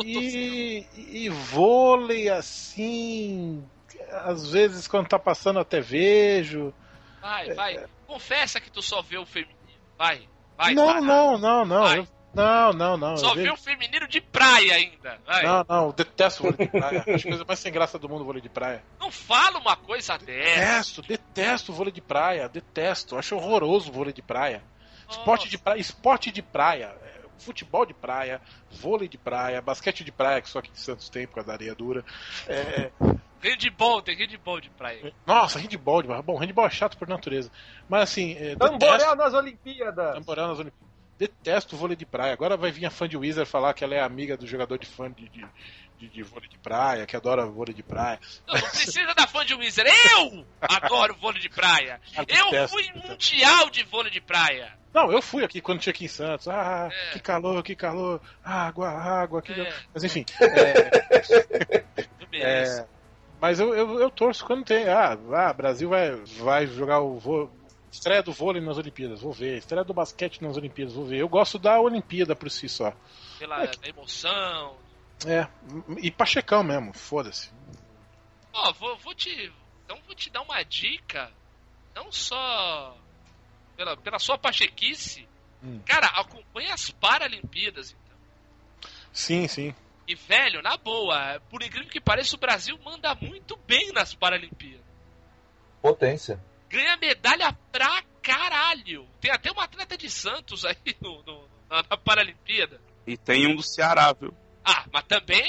e, e vôlei assim. Às vezes quando tá passando até vejo. Vai, vai. Confessa que tu só vê o feminino. Vai, vai. não, vai. não, não, não, Vai. eu- não, não, não. Só vê o feminino de praia ainda. Vai. Não, Não, não, eu detesto vôlei de praia. Acho a coisa mais sem graça do mundo vôlei de praia. fala uma coisa dessa. Detesto, detesto vôlei de praia, detesto. Acho horroroso vôlei de praia. Esporte de praia, esporte de praia, é, futebol de praia, vôlei de praia, basquete de praia, que só aqui em Santos tem por causa da areia dura. É, Handball, tem handball de praia. nossa, handball de Bom, handball é chato por natureza. Mas assim, é, detesto nas Olimpíadas. Tamborel nas Olimpíadas. Detesto vôlei de praia. Agora vai vir a fã de Wizard falar que ela é amiga do jogador de fã de, de, de, de vôlei de praia, que adora vôlei de praia. Não, não precisa da fã de Wizard. Eu adoro vôlei de praia. [laughs] Eu fui mundial de vôlei de praia. Não, eu fui aqui quando tinha aqui em Santos. Ah, É. que calor, que calor. Água, água. Que... É. Mas enfim. [laughs] é, mereço. é, mas eu, eu, eu torço quando tem. Ah, ah, Brasil vai, vai jogar o vôlei. Estreia do vôlei nas Olimpíadas, vou ver. Estreia do basquete nas Olimpíadas, vou ver. Eu gosto da Olimpíada por si só. Pela da emoção. É, e Pachecão mesmo, foda-se. Ó, vou, vou te. Então vou te dar uma dica. Não só pela, pela sua pachequice. Hum. Cara, acompanha as Paralimpíadas, então. Sim, sim. E, velho, na boa, por incrível que pareça, o Brasil manda muito bem nas Paralimpíadas. Potência. Ganha medalha pra caralho. Tem até uma atleta de Santos aí no, no- na, na Paralimpíada. E tem um do Ceará, viu? Ah, mas também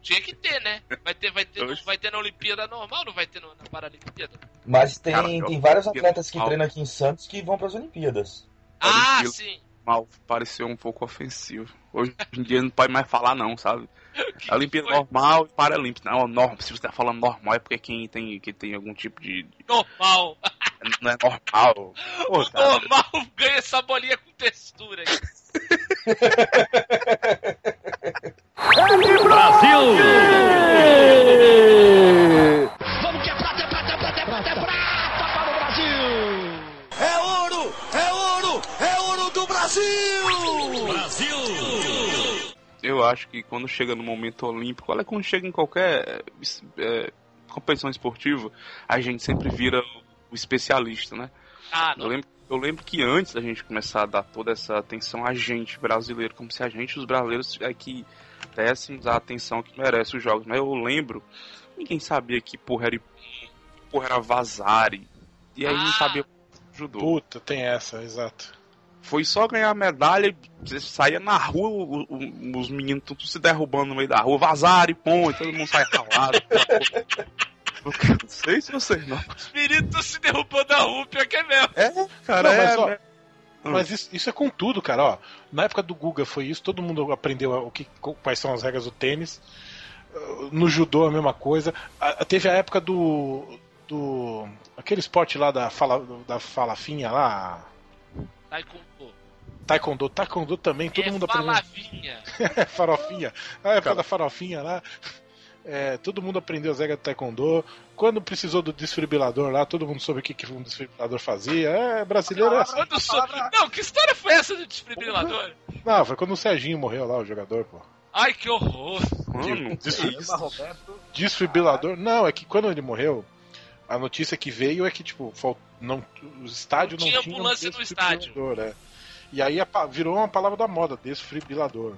tinha que ter, né? Vai ter, vai ter, vai ter na Olimpíada normal, não vai ter no- na Paralimpíada? Mas tem, Cara, eu- tem vários atletas que treinam aqui em Santos que vão para as Olimpíadas. Ah, Olimpíada. sim. Mal pareceu um pouco ofensivo. Hoje em dia não pode mais falar, não, sabe? [laughs] A Olimpíada foi? normal e Paralímpica. Não, normal. Se você tá falando normal é porque quem tem, quem tem algum tipo de. Normal. Não é normal. Pô, [laughs] normal ganha essa bolinha com textura. [laughs] aí. Vamos que é prata, é prata, é prata, é prata, é prata para o Brasil! É ouro! É ouro! É ouro do Brasil! Brasil! Eu acho que quando chega no momento olímpico, olha quando chega em qualquer é, competição esportiva, a gente sempre vira o especialista, né? Ah, Eu não. lembro, eu lembro que antes da gente começar a dar toda essa atenção a gente brasileiro, como se a gente, os brasileiros, é que dessemos a atenção que merece os jogos. Mas eu lembro, ninguém sabia que porra era, que porra era Vazari. E aí não Ah. sabia judô. Puta, tem essa, exato. Foi só ganhar a medalha, você saía na rua, o- o- os meninos tudo se derrubando no meio da rua, vazaram e põe, todo mundo sai ralado. [laughs] Eu não sei se vocês não. Os meninos se derrubando da rua, pior que é mesmo. É, cara, Não, mas, é. ó, né? Mas isso, isso é com tudo, cara. Ó, na época do Guga foi isso, todo mundo aprendeu o que, quais são as regras do tênis. No judô a mesma coisa. A- teve a época do. do. aquele esporte lá da, fala, da falafinha lá. Taekwondo. Taekwondo. Taekwondo também, todo é mundo aprendeu. falavinha. [laughs] farofinha. A época da farofinha lá. É, todo mundo aprendeu as regras do Taekwondo. Quando precisou do desfibrilador lá, todo mundo soube o que, que um desfibrilador fazia. É, brasileiro é assim. Não, que história foi essa do desfibrilador? Não, foi quando o Serginho morreu lá, o jogador, pô. Ai, que horror. Mano, Lembra, Roberto? Desfibrilador? Não, é que quando ele morreu, a notícia que veio é que, tipo, não, o estádio Não não, tinha tinha ambulância um no estádio. é. E aí a virou uma palavra da moda, desfibrilador.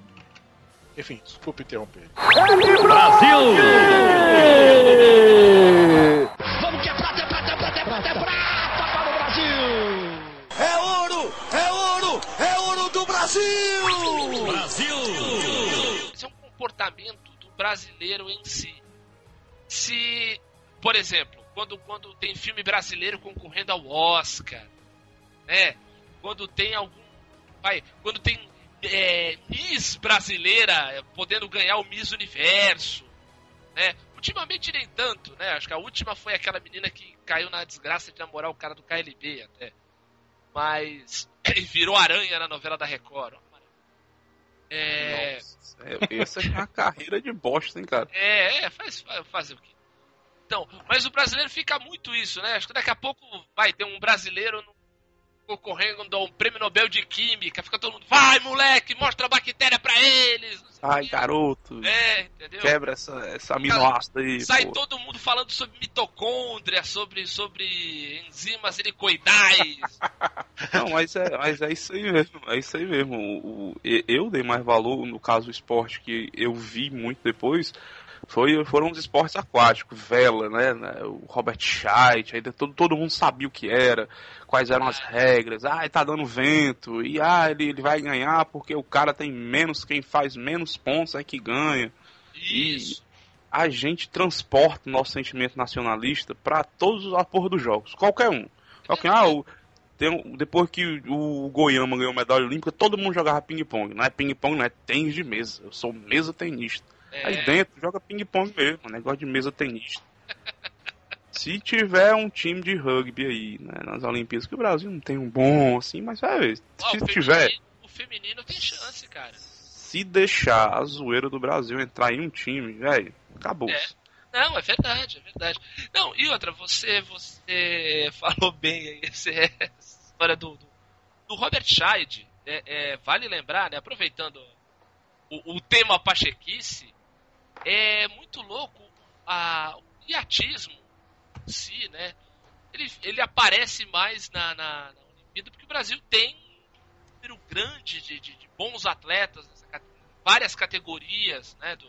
Enfim, desculpa interromper. Vamos que é prata, é prata, é prata, é prata, é prata para o Brasil! É ouro! É ouro! É ouro do Brasil! Brasil! Esse é um comportamento do brasileiro em si. Se, por exemplo, quando, quando tem filme brasileiro concorrendo ao Oscar, né? Quando tem algum. Vai, quando tem é, Miss brasileira podendo ganhar o Miss Universo, né? Ultimamente nem tanto, né? Acho que a última foi aquela menina que caiu na desgraça de namorar o cara do KLB até. Mas. [coughs] Virou aranha na novela da Record. É. Nossa, essa é uma carreira de bosta, hein, cara. É, é, faz, faz- o quê? Então, mas o brasileiro fica muito isso, né? Acho que daqui a pouco vai ter um brasileiro no- concorrendo a um prêmio Nobel de Química, fica todo mundo, vai moleque, mostra a bactéria pra eles. Ai, garoto. É, entendeu? Quebra essa, essa aminoácida aí. Sai pô. todo mundo falando sobre mitocôndria, sobre, sobre enzimas helicoidais. [laughs] Não, mas é, mas é isso aí mesmo. É isso aí mesmo. O, o- eu dei mais valor, no caso, o esporte que eu vi muito depois. Foi, foram os esportes aquáticos, vela, né? né, O Robert Scheidt, aí todo, todo mundo sabia o que era, quais eram as regras. Ah, ele tá dando vento, e ah, ele, ele vai ganhar porque o cara tem menos, quem faz menos pontos é que ganha. Isso. A gente transporta o nosso sentimento nacionalista pra todos os porra dos jogos, qualquer um. Qualquer, ah, o, tem depois que o Goiama ganhou medalha olímpica, todo mundo jogava ping-pong. Não é ping-pong, não é tênis de mesa. Eu sou mesa tenista. É, Aí dentro joga ping-pong mesmo, negócio de mesa tenista. [laughs] Se tiver um time de rugby aí, né, nas Olimpíadas, que o Brasil não tem um bom assim, mas vai, ó, se o tiver, feminino- O feminino tem chance, cara. se deixar a zoeira do Brasil entrar em um time, velho, acabou. É. Não, é verdade, é verdade. Não, e outra, você, você [laughs] falou bem aí, essa é história do, do, do Robert Scheid. É, é, vale lembrar, né, aproveitando o, o tema pachequice, é muito louco a, o iatismo em si, né? Ele, ele aparece mais na, na, na Olimpíada porque o Brasil tem um número grande de, de, de bons atletas, nessa várias categorias, né? Do,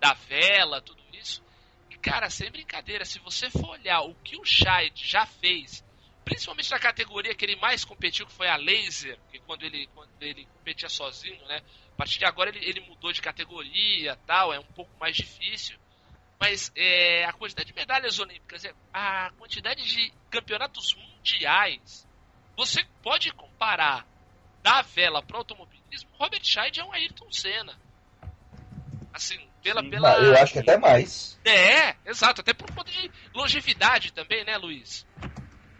da vela, tudo isso. E, cara, sem brincadeira, se você for olhar o que o Scheid já fez, principalmente na categoria que ele mais competiu, que foi a laser, que quando ele, quando ele competia sozinho, né? A partir de agora ele, ele mudou de categoria tal, é um pouco mais difícil. Mas é, a quantidade de medalhas olímpicas, é, a quantidade de campeonatos mundiais, você pode comparar da vela para o automobilismo, Robert Scheid é um Ayrton Senna. Assim, pela. pela... Eu acho que até mais. É, exato, até por conta de longevidade também, né, Luiz?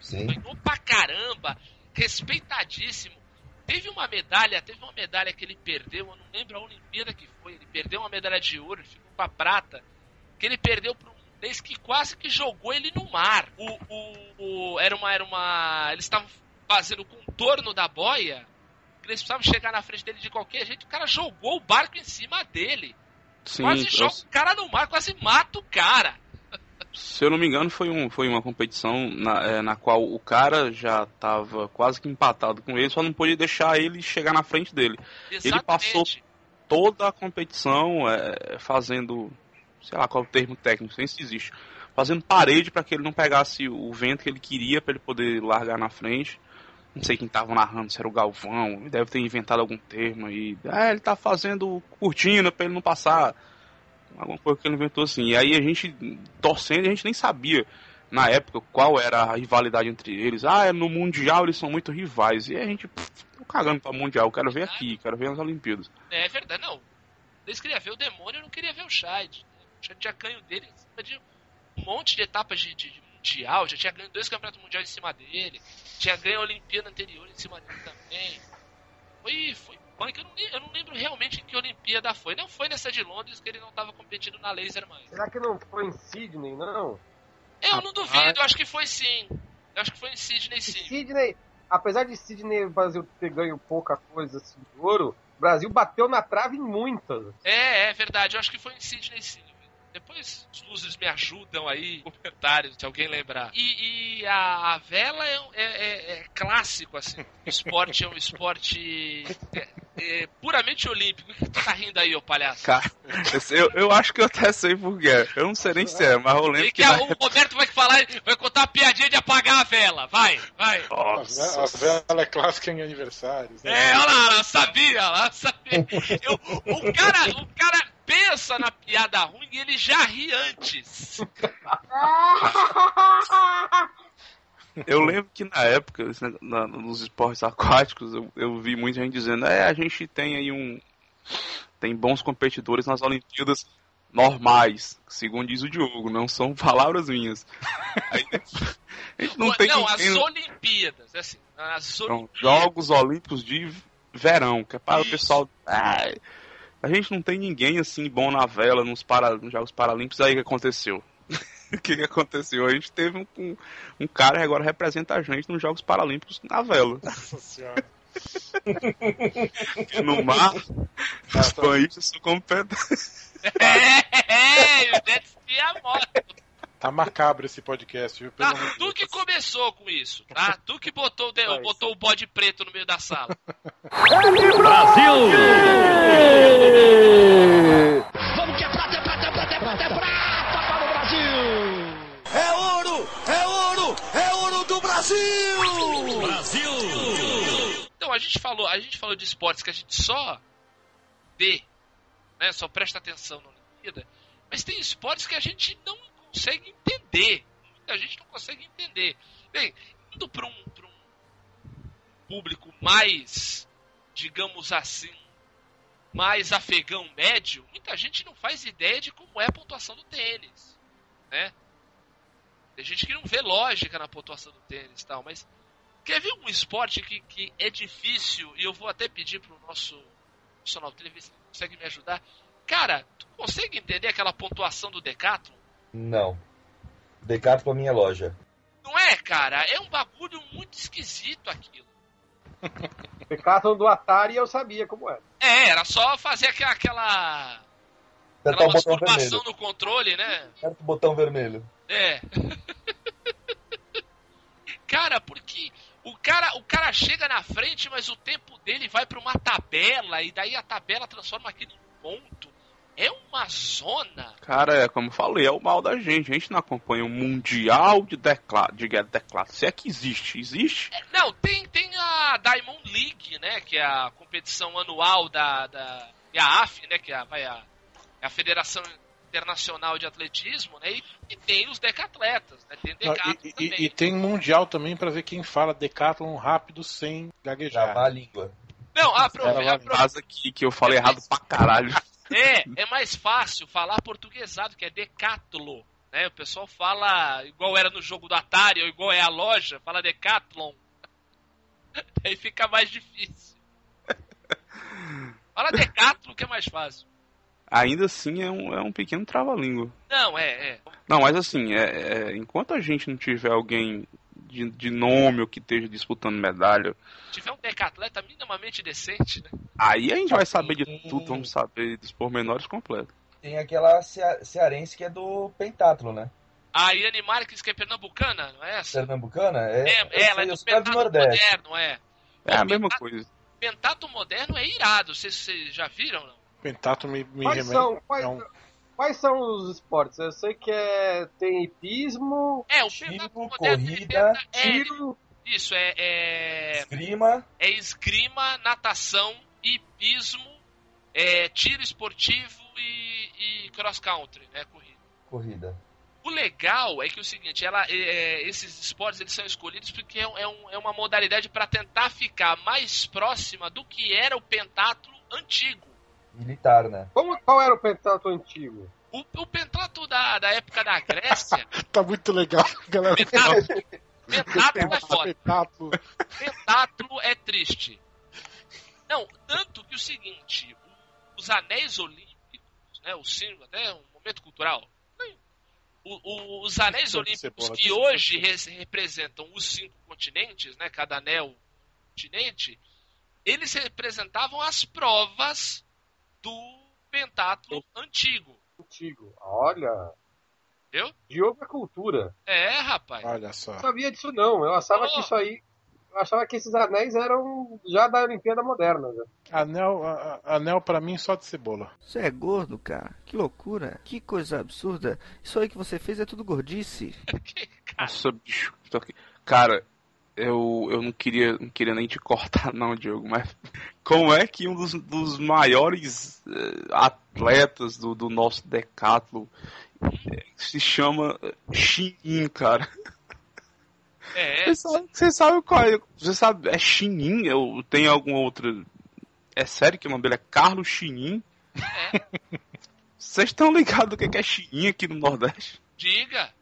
Sim. Ganhou pra caramba, respeitadíssimo. Teve uma medalha, teve uma medalha que ele perdeu, eu não lembro a Olimpíada que foi, ele perdeu uma medalha de ouro, ele ficou com a prata, que ele perdeu para um inglês que quase que jogou ele no mar. O, o, o- era uma, era uma, eles estavam fazendo o contorno da boia, que eles precisavam chegar na frente dele de qualquer jeito, o cara jogou o barco em cima dele. Sim, quase eu- joga o cara no mar, quase mata o cara. Se eu não me engano, foi, um, foi uma competição na, é, na qual o cara já tava quase que empatado com ele, só não podia deixar ele chegar na frente dele. Ele passou Exatamente. toda a competição é, fazendo, sei lá qual é o termo técnico, sei se existe, fazendo parede para que ele não pegasse o vento que ele queria para ele poder largar na frente. Não sei quem tava narrando, se era o Galvão, deve ter inventado algum termo aí. Ah, ele tá fazendo cortina pra ele não passar. Alguma coisa que ele inventou assim. E aí a gente, torcendo, a gente nem sabia na época qual era a rivalidade entre eles. Ah, no Mundial eles são muito rivais. E a gente, pff, tô cagando pra Mundial, quero ver aqui, quero ver nas Olimpíadas. É verdade, não. Eles queriam ver o demônio, eu não queria ver o Shade. Shade tinha ganho dele em cima de um monte de etapas de, de- de mundial, já tinha ganho dois campeonatos mundiais em cima dele, tinha ganho a Olimpíada anterior em cima dele também. Foi, foi punk, eu não, eu não lembro realmente em que Olimpíada foi. Não foi nessa de Londres que ele não tava competindo na laser mais. Será que não foi em Sydney, não? Eu não duvido, eu acho que foi sim. Eu acho que foi em Sydney E sim. Sydney, apesar de Sydney o Brasil ter ganho pouca coisa assim de ouro, o Brasil bateu na trave em muitas. É, é verdade, eu acho que foi em Sydney sim. Depois os losers me ajudam aí, [laughs] comentários, se alguém lembrar. E, e a, a vela é, é- é- é clássico, assim. O esporte é um esporte é- é puramente olímpico. O que tu tá rindo aí, ô palhaço? Cara, eu, eu acho que eu até sei por quê. Eu não sei nem se é, mas eu lembro E que. que a- na o Roberto vai falar, vai contar uma piadinha de apagar a vela. Vai, vai. A Nossa, a vela é clássica em aniversários. né? É, olha lá, ela sabia, ela sabia. Eu- o, cara, o cara pensa na piada ruim e ele já ri antes. [laughs] Eu lembro que na época, na- nos esportes aquáticos, eu, eu vi muita gente dizendo, é, a gente tem aí um. Tem bons competidores nas Olimpíadas normais, segundo diz o Diogo, não são [laughs] palavras minhas. Aí, a gente não tem não as ninguém- Olimpíadas, é assim, as São Olimpíadas. Jogos Olímpicos de verão, que é para o pessoal. Ah, a gente não tem ninguém assim bom na vela nos, para, nos Jogos Paralímpicos. Aí o que aconteceu? [laughs] O que, que aconteceu? A gente teve um, um, um cara que agora representa a gente nos Jogos Paralímpicos na vela. Nossa senhora. [laughs] No mar, os banhistas são competentes. [laughs] É, é, ski é a moto. Tá macabro esse podcast, viu? Pelo Tá, de tu que começou com isso, tá? Tu que botou, o de- botou o bode preto no meio da sala. Vamos que é prata, é prata, é prata, é prata, é prata para o Brasil! É ouro! É ouro! É ouro do Brasil! Brasil! Então, a gente falou, a gente falou de esportes que a gente só vê, né? Só presta atenção na Olimpíada. Mas tem esportes que a gente não consegue entender. Muita gente não consegue entender. Bem, indo para um, um público mais, digamos assim, mais afegão médio, muita gente não faz ideia de como é a pontuação do tênis, né? Tem gente que não vê lógica na pontuação do tênis tal, mas Quer ver um esporte que, que é difícil, e eu vou até pedir pro nosso profissional de ele consegue me ajudar. Cara, tu consegue entender aquela pontuação do Decathlon? Não. Decathlon minha loja. Não é, cara? É um bagulho muito esquisito aquilo. [laughs] Decathlon do Atari eu sabia como era. É, era só fazer aquela, aquela, Apertar aquela o botão masturbação vermelho. no controle, né? Aperta o botão vermelho. É. [laughs] cara, porque o cara, o cara chega na frente, mas o tempo dele vai pra uma tabela e daí a tabela transforma aquilo em ponto. É uma zona. Cara, é como eu falei, é o mal da gente. A gente não acompanha o Mundial de teclado. De teclado. Se é que existe, existe. Não, tem, tem a Diamond League, né? Que é a competição anual da. da e a AF, né? Que é a, vai a, é a Federação Internacional de Atletismo, né? E, e tem os decatletas, né? Tem decathlon e, e- também. e tem mundial também pra ver quem fala Decathlon rápido sem gaguejar. Gravar a língua. Não, Ela vai- aprove- Casa aqui que eu falei errado pra caralho. É, é mais fácil falar portuguesado, que é decatlo. Né? O pessoal fala igual era no jogo do Atari, ou igual é a loja, fala decathlon. [laughs] Aí fica mais difícil. Fala decatlo que é mais fácil. Ainda assim é um, é um pequeno trava-língua. Não, é, é. Não, mas assim, é, é, enquanto a gente não tiver alguém de, de nome ou que esteja disputando medalha, Se tiver um decatleta minimamente decente, né? aí a gente vai saber de tudo, vamos saber dos pormenores completos. Tem aquela cea- cearense que é do pentatlo, né? A Iane Marques, que é pernambucana, não é essa? Pernambucana? É, É, ela é sei, caras do Pentato Nordeste. Moderno, é. É a Pô, mesma coisa. Pentato Moderno é irado, vocês, vocês já viram, não? Pentato me, me Quais remete. são, quais, é um- quais são os esportes? Eu sei que é, tem hipismo, É, o corrida, é, tiro. Isso, é, é, Esgrima, é esgrima, natação, hipismo, é, tiro esportivo e, e cross country, né? Corrida. corrida. O legal é que é o seguinte, ela, é, é, esses esportes eles são escolhidos porque é, um- é um- é uma modalidade para tentar ficar mais próxima do que era o pentatlo antigo. Militar, né? Como, qual era o pentatlo antigo? O, o pentatlo da, da época da Grécia, [laughs] Tá muito legal, galera. pentatlo, pentatlo é foda. Pentatlo. Pentatlo é triste. Não, tanto que o seguinte, os anéis olímpicos, né, o símbolo, até um momento cultural, o- o- os anéis olímpicos que hoje res- representam os cinco continentes, né, cada anel continente, eles representavam as provas do pentatlo antigo. Antigo. Olha. Viu? Diogo é cultura. É, rapaz. Olha só. Não sabia disso não. Eu achava Oh. que isso aí. Eu achava que esses anéis eram já da Olimpíada Moderna. né? Anel, a- anel pra mim só de cebola. Você é gordo, cara? Que loucura. Que coisa absurda. Isso aí que você fez é tudo gordice. [laughs] Nossa, bicho. tô aqui. Cara, eu, eu não queria, não queria nem te cortar, [laughs] não, Diogo, mas como é que um dos, dos maiores eh, atletas do, do nosso decatlo eh, se chama Xinin, cara? É, Você sabe, você sabe qual é? Você sabe, é Xinin? Eu tenho alguma outra. É sério que o nome dele é Carlos Xinin? Vocês estão ligados o que que é Xinin aqui no Nordeste? diga.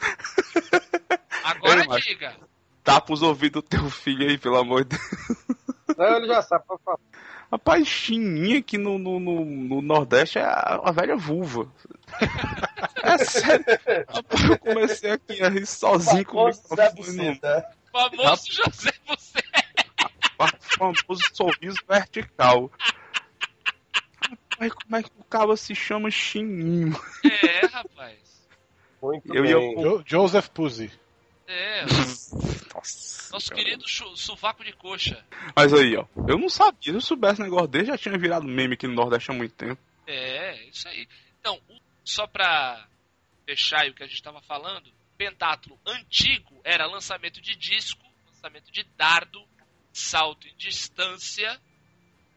[laughs] Agora diga. Tapa os ouvidos do teu filho aí, pelo amor de Deus. Não, ele já sabe. pode falar. Rapaz, chininha aqui no, no, no, no Nordeste é a, a velha vulva. [laughs] É sério. Rapaz, eu comecei aqui a rir sozinho com o microfone Buceta. Famoso José você. famoso sorriso vertical. Rapaz, como é que o cara se chama chininho? É, rapaz. Muito Eu ia- bem. Jo- Joseph Pussy. É, Nossa, nosso cara. querido sovaco de coxa. Mas aí, ó. Eu não sabia. Se eu soubesse um negócio dele, já tinha virado meme aqui no Nordeste há muito tempo. É, isso aí. Então, o- só pra fechar aí o que a gente tava falando, pentatlo antigo era lançamento de disco, lançamento de dardo, salto em distância,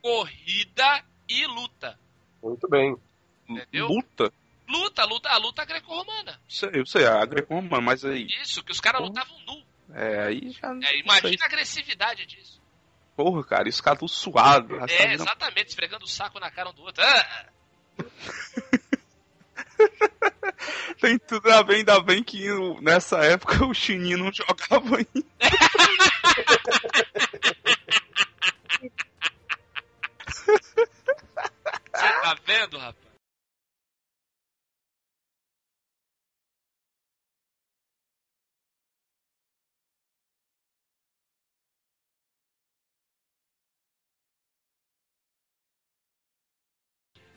corrida e luta. Muito bem. Entendeu? Luta? Luta, luta, a luta greco-romana. Eu sei, a greco-romana, mas aí. Isso, que os caras lutavam nu. É, aí já. É, imagina a agressividade disso. Porra, cara, esse cara tudo suado. É, exatamente, esfregando o saco na cara um do outro. Ah, [laughs] Tem tudo a ver, ainda bem que nessa época o Chininho não jogava ainda. [laughs] Você tá vendo, rapaz?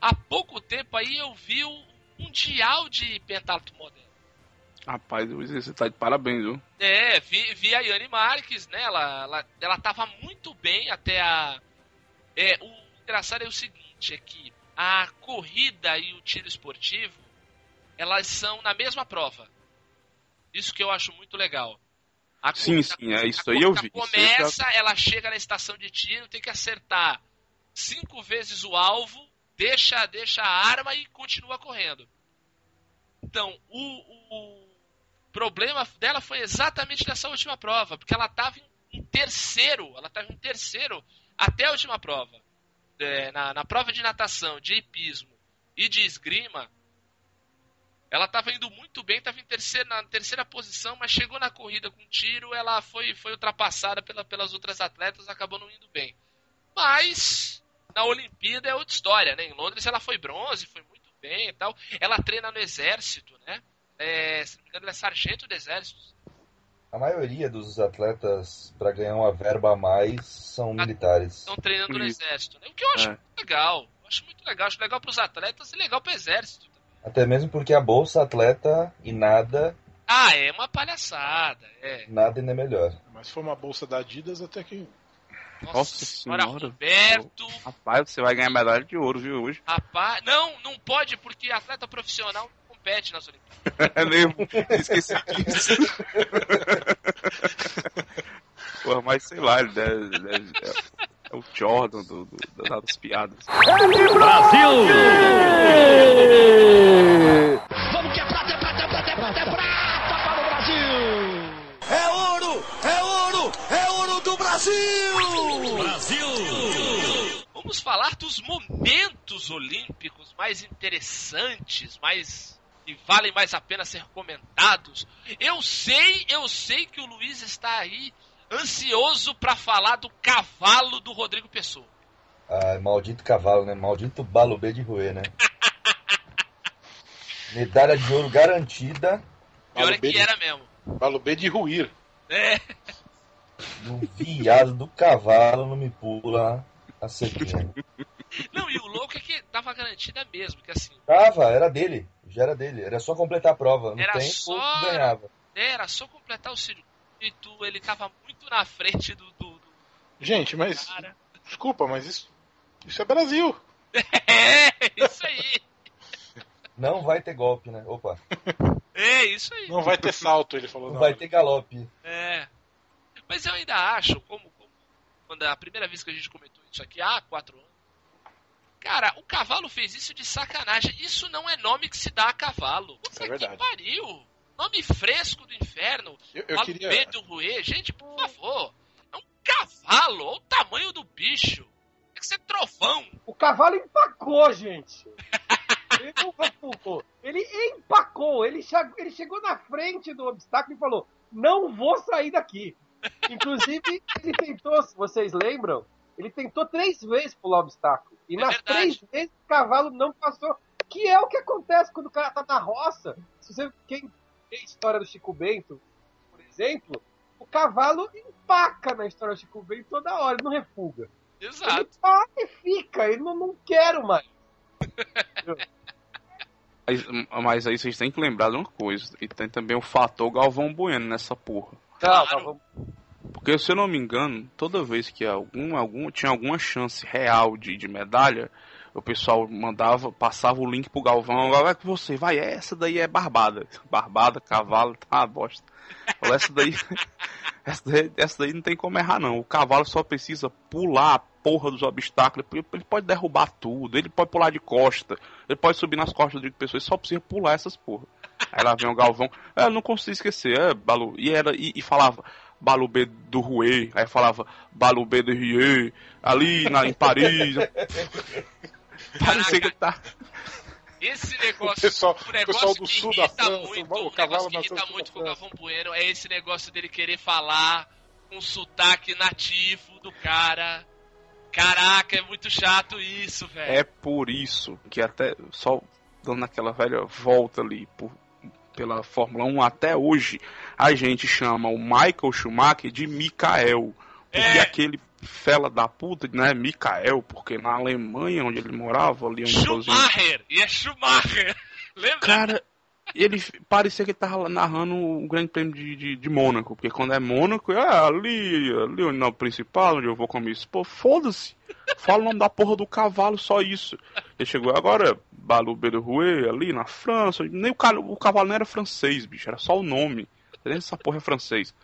Há pouco tempo aí eu vi o Mundial de Pentatlo Moderno. Rapaz, você tá de parabéns, viu? É, vi, vi a Yane Marques, né? Ela, ela, ela tava muito bem até a. É, o engraçado é o seguinte, é que a corrida e o tiro esportivo, elas são na mesma prova. Isso que eu acho muito legal. A Sim, corrida- sim, é isso a aí eu vi. Eu já- Começa, ela chega na estação de tiro, tem que acertar cinco vezes o alvo, deixa, deixa a arma e continua correndo. Então, o, o problema dela foi exatamente nessa última prova, porque ela estava em, terceiro, ela estava em terceiro até a última prova. É, na, na prova de natação, de hipismo e de esgrima, ela estava indo muito bem, estava em terceira, na terceira posição, mas chegou na corrida com tiro, ela foi, foi ultrapassada pela, pelas outras atletas, acabou não indo bem. Mas na Olimpíada é outra história, né? Em Londres ela foi bronze, foi muito bem e tal. Ela treina no exército, né? É, se não me engano, ela é sargento do exército. A maioria dos atletas, pra ganhar uma verba a mais, são militares. Estão treinando no exército, né? O que eu acho É. muito legal. Eu acho muito legal. Acho legal pros atletas e legal pro exército. Até mesmo porque a bolsa atleta e nada, Ah, é uma palhaçada. É. nada ainda é melhor. Mas se for uma bolsa da Adidas, até que. Nossa, Nossa senhora, senhora. Roberto. Rapaz, você vai ganhar medalha de ouro, viu, hoje? Rapaz, não, não pode porque atleta profissional compete nas Olimpíadas. [laughs] É mesmo, esqueci disso. [laughs] Porra, mas sei lá, ele deve, deve- é, é o Jordan do, do, das das piadas. Vamos que é prata, é prata, é prata, é prata, é prata Brasil! Brasil! Vamos falar dos momentos olímpicos mais interessantes, mais que valem mais a pena ser comentados. Eu sei, eu sei que o Luiz está aí ansioso para falar do cavalo do Rodrigo Pessoa. Ah, maldito cavalo, né? Maldito balubê de roer, né? [laughs] Medalha de ouro garantida. Pior é que de- era mesmo. Balubê de ruir. É, Do viado do cavalo não me pula a cerquinha. não, e o louco é que tava garantida mesmo, que assim, Tava, era dele. Já era dele. Era só completar a prova. No Era tempo, só- ganhava. né, era só completar o circuito, ele tava muito na frente do, do, do Gente, mas. cara. Desculpa, mas isso. Isso é Brasil. [laughs] É, isso aí. Não vai ter golpe, né? Opa. É, isso aí. Não vai ter salto, ele falou. Não na vai ter galope. É. Mas eu ainda acho, como, como quando é a primeira vez que a gente comentou isso aqui, há quatro anos. Cara, o cavalo fez isso de sacanagem. Isso não é nome que se dá a cavalo. Puta É verdade. que pariu. Nome fresco do inferno. Eu, eu queria. Pedro Ruê. Gente, por favor. É um cavalo. Olha o tamanho do bicho. Tem que ser trovão. O cavalo empacou, gente. Ele não empacou. Ele empacou. Ele chegou na frente do obstáculo e falou: Não vou sair daqui. Inclusive, ele tentou, se vocês lembram, ele tentou três vezes pular o obstáculo. E É nas verdade. três vezes o cavalo não passou. Que é o que acontece quando o cara tá na roça. Se você, quem tem a história do Chico Bento, por exemplo, o cavalo empaca na história do Chico Bento toda hora, ele não refuga. Ele Exato. para e fica, ele não, não quero mais. Mas, mas aí vocês têm que lembrar de uma coisa. E tem também o fator Galvão Bueno nessa porra. Claro. vamos- Porque se eu não me engano, toda vez que algum, algum tinha alguma chance real de, de medalha, o pessoal mandava, passava o link pro Galvão, vai com você, vai, essa daí é barbada. Barbada, cavalo, tá uma bosta. Falou, Essa daí, [laughs] essa daí, essa daí não tem como errar não. O cavalo só precisa pular a porra dos obstáculos, ele ele pode derrubar tudo, ele pode pular de costa, ele pode subir nas costas de pessoas, só precisa pular essas porra. Aí lá vem o Galvão, é, eu não consigo esquecer, é, Balu, e era, e, e falava, Balubê do Rouet, aí falava Balubê do Rie, ali na, em Paris. Parecia que ele tá. Esse negócio, O pessoal- o negócio pessoal do que sul da França, muito, o o cavalo negócio que irrita muito com o Galvão Bueno é esse negócio dele querer falar com sotaque nativo do cara. Caraca, é muito chato isso, velho. É por isso que até só dando aquela velha volta ali por, pela Fórmula 1 até hoje, a gente chama o Michael Schumacher de Mikael. Porque É. aquele fela da puta, né, Mikael, porque na Alemanha, onde ele morava, ali onde todos- Schumacher! E é Schumacher! [laughs] Lembra? Cara, ele parecia que ele tava narrando o Grande Prêmio de, de, de Mônaco, porque quando é Mônaco, é ali, ali onde é o principal, onde eu vou com a minha esposa, foda-se. Fala o nome da porra do cavalo, só isso. Ele chegou agora, Balubé do Rouet, ali na França, nem o, ca- o cavalo não era francês, bicho, era só o nome. Essa porra é francês.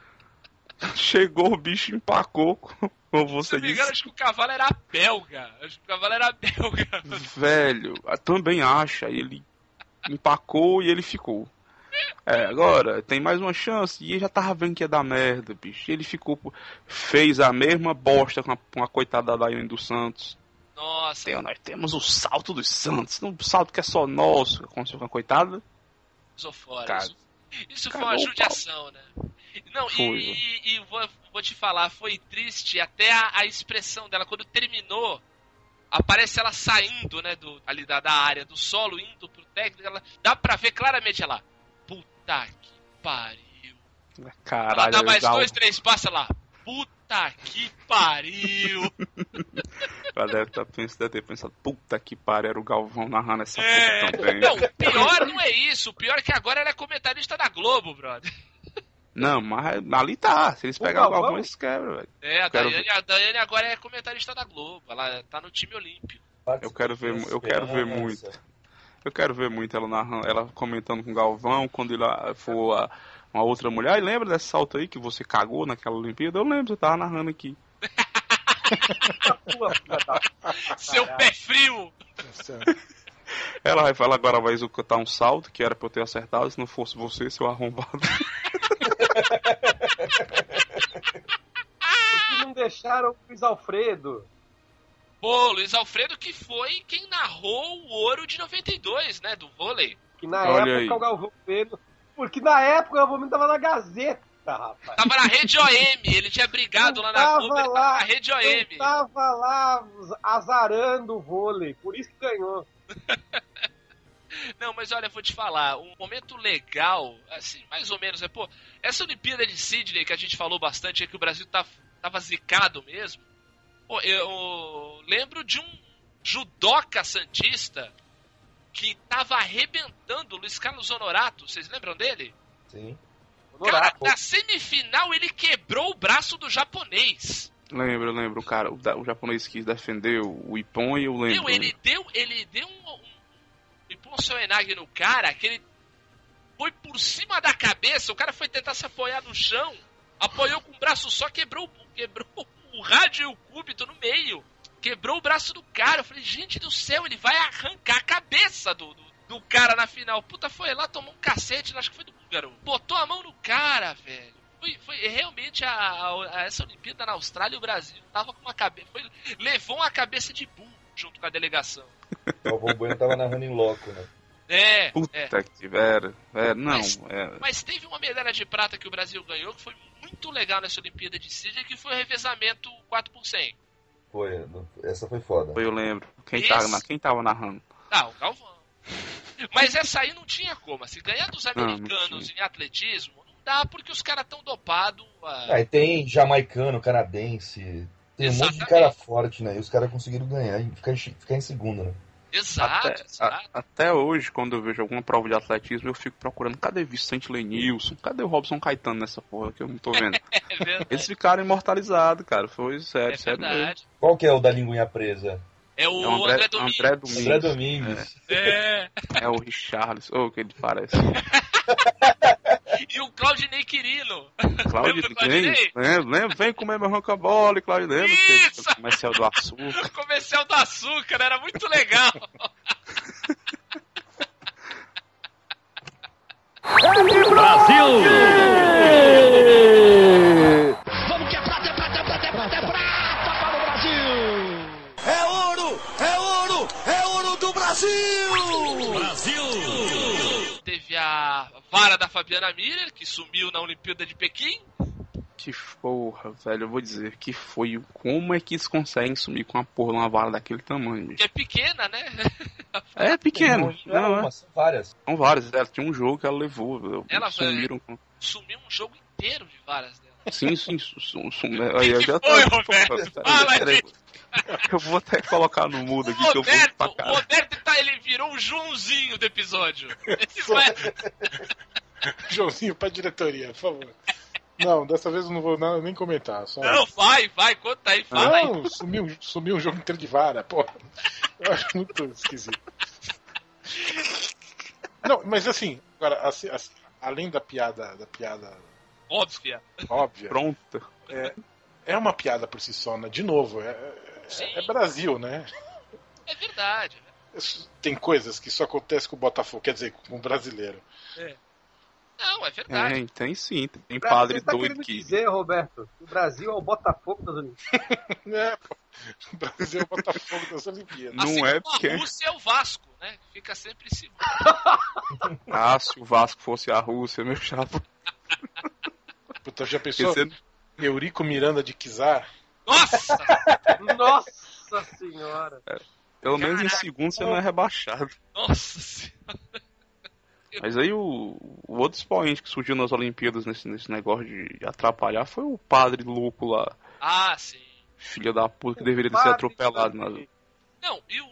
[laughs] Chegou o bicho empacou, como você me engano, disse. acho que o cavalo era belga. Acho que o cavalo era belga. [laughs] Velho, também acha, ele empacou e ele ficou. É, agora, tem mais uma chance. E ele já tava vendo que ia dar merda, bicho. Ele ficou. Fez a mesma bosta com a, com a coitada da Daiane dos Santos. Nossa, Tem- nós temos o salto dos Santos. Um salto que é só nosso. Aconteceu com a coitada. sou fora. Cara, isso isso foi uma judiação, né? Não, Foi, e, e- e vou, vou te falar, foi triste até a, a expressão dela. Quando terminou, aparece ela saindo, né, do, ali da, da área do solo, indo pro técnico. Ela, dá pra ver claramente ela. Puta que pariu. Ela Caralho, dá mais legal. dois, três passos lá. Puta que pariu. [laughs] Ela deve, tá, pens- deve ter pensado, puta que pariu, era o Galvão narrando essa É. porra também. Não, o pior não é isso. O pior é que agora ela é comentarista da Globo, brother. Não, mas ali tá. Se eles O pegarem o Galvão? Eles quebram, velho. É, a Daiane, a Daiane agora é comentarista da Globo. Ela tá no time olímpico. Eu quero ver, eu quero ver muito. Eu quero ver muito ela narrando, ela comentando com o Galvão quando ele for a, uma outra mulher. E lembra desse salto aí que você cagou naquela Olimpíada? Eu lembro, você tava narrando aqui. [laughs] Seu pé frio! [laughs] Ela vai falar agora vai executar um salto que era pra eu ter acertado se não fosse você, seu arrombado. [laughs] Porque não deixaram o Luiz Alfredo. Pô, Luiz Alfredo que foi quem narrou o ouro de 92, né? Do vôlei. Que na Olha época aí. o Galvão Bueno. Porque na época o Bueno tava na Gazeta, rapaz. Tava na rede OM, ele tinha brigado lá na Globo, ele tava na rede OM. tava lá azarando o vôlei, por isso que ganhou. [laughs] Não, mas olha, eu vou te falar, um momento legal, assim, mais ou menos, é, pô, essa Olimpíada de Sydney que a gente falou bastante, é que o Brasil tá, tava zicado mesmo. Pô, eu lembro de um judoca santista que tava arrebentando o Luiz Carlos Honorato, vocês lembram dele? Sim. Cara, Honorato. na semifinal ele quebrou o braço do japonês. lembro, lembro, o cara, o, o japonês quis defender o, Ippon e eu lembro. Meu, ele deu, ele deu um, um Ippon Soenag no cara, que ele foi por cima da cabeça, o cara foi tentar se apoiar no chão, apoiou com o braço só, quebrou, quebrou o rádio e o cúbito no meio. Quebrou o braço do cara. Eu falei, gente do céu, ele vai arrancar a cabeça do, do, do cara na final. Puta, foi lá, tomou um cacete, acho que foi do húngaro. Botou a mão no cara, velho. Foi, foi realmente a, a- a- essa Olimpíada na Austrália e o Brasil tava com uma cabeça. Foi, levou uma cabeça de burro junto com a delegação. [laughs] O Bueno tava narrando em loco, né? É, Puta é. que era, é, não, Mas- é, Mas teve uma medalha de prata que o Brasil ganhou que foi muito legal nessa Olimpíada de Sydney, que foi o revezamento 4 por 100. Foi, essa foi foda. eu lembro. Quem Esse- tava, quem tava narrando? Ah, o Galvão. Mas essa aí não tinha como. Se ganhar dos Não, não americanos em atletismo, não dá porque os caras tão dopados. Ah, e tem jamaicano, canadense. Tem um monte de Exatamente. cara forte, né? E os caras conseguiram ganhar e ficar, em- ficar em segundo, né? Exato, Até, exato. a- até hoje, quando eu vejo alguma prova de atletismo, eu fico procurando cadê Vicente Lenilson, cadê o Robson Caetano nessa porra que eu não tô vendo. [laughs] É. Eles ficaram imortalizados, cara. Foi sério, É sério mesmo. Qual que é o da linguinha presa? É o É o André, André, Domingos. André Domingos. É. É o Richarlison. Ô, que ele parece. [laughs] E o Claudinei Quirino. [laughs] Claudio, Lembra do vem, Claudinei? lembra, lembra, vem comer meu ronca-bola, Claudio, lembra? Isso! Que comercial do açúcar. [laughs] Comercial do açúcar, era muito legal. Vamos que é prata, é prata, é prata, é prata, é prata para o Brasil! É ouro! É ouro! É ouro do Brasil! Brasil! Teve a vara da Fabiana Miller, que sumiu na Olimpíada de Pequim. Que porra, velho, eu vou dizer que foi. Como é que eles conseguem sumir com uma porra de uma vara daquele tamanho, bicho? Que é pequena, né? [laughs] É pequeno. Não, Não, não, é. são várias. São vários. Ela tinha um jogo que ela levou. Ela sumiram com. Sumiu um jogo inteiro de varas. Sim, sim, su- su- su- que aí eu já foi, tô- Roberto? Fala. Eu vou até colocar no mudo aqui que eu vou Roberto, pra o cara. Roberto tá, ele virou o Joãozinho do episódio. [laughs] Joãozinho pra diretoria, por favor. Não, dessa vez eu não vou nem comentar. Só... Não, vai, vai, conta aí, fala aí. Não, sumiu, sumiu um jogo inteiro de vara, pô. Eu acho muito esquisito. Não, mas assim, agora, assim, assim, além da piada, da piada Óbvia. óbvia, Pronto. é uma piada por si só, né? De novo, é, é, é Brasil, né? É verdade. Tem coisas que só acontece com o Botafogo, quer dizer, com o brasileiro. Não, é verdade. É, tem sim. Tem Pra- padre tá doido que. dizer, Roberto, que o Brasil é o Botafogo das Olimpíadas. [laughs] É, pô. O Brasil é o Botafogo das Olimpíadas. Não assim é como porque- a Rússia é o Vasco, né? Fica sempre em cima. Ah, se o Vasco fosse a Rússia, meu chapa. [laughs] Puta, já pensou? Porque você- Eurico Miranda de Kizar? Nossa! [laughs] Nossa senhora! Pelo menos em Caraca. segundo você não é rebaixado. Nossa senhora. Mas aí o, o outro expoente que surgiu nas Olimpíadas nesse, nesse negócio de atrapalhar foi o padre louco lá, Ah, sim. filho da puta, que deveria ter sido atropelado. Nas... Não, e o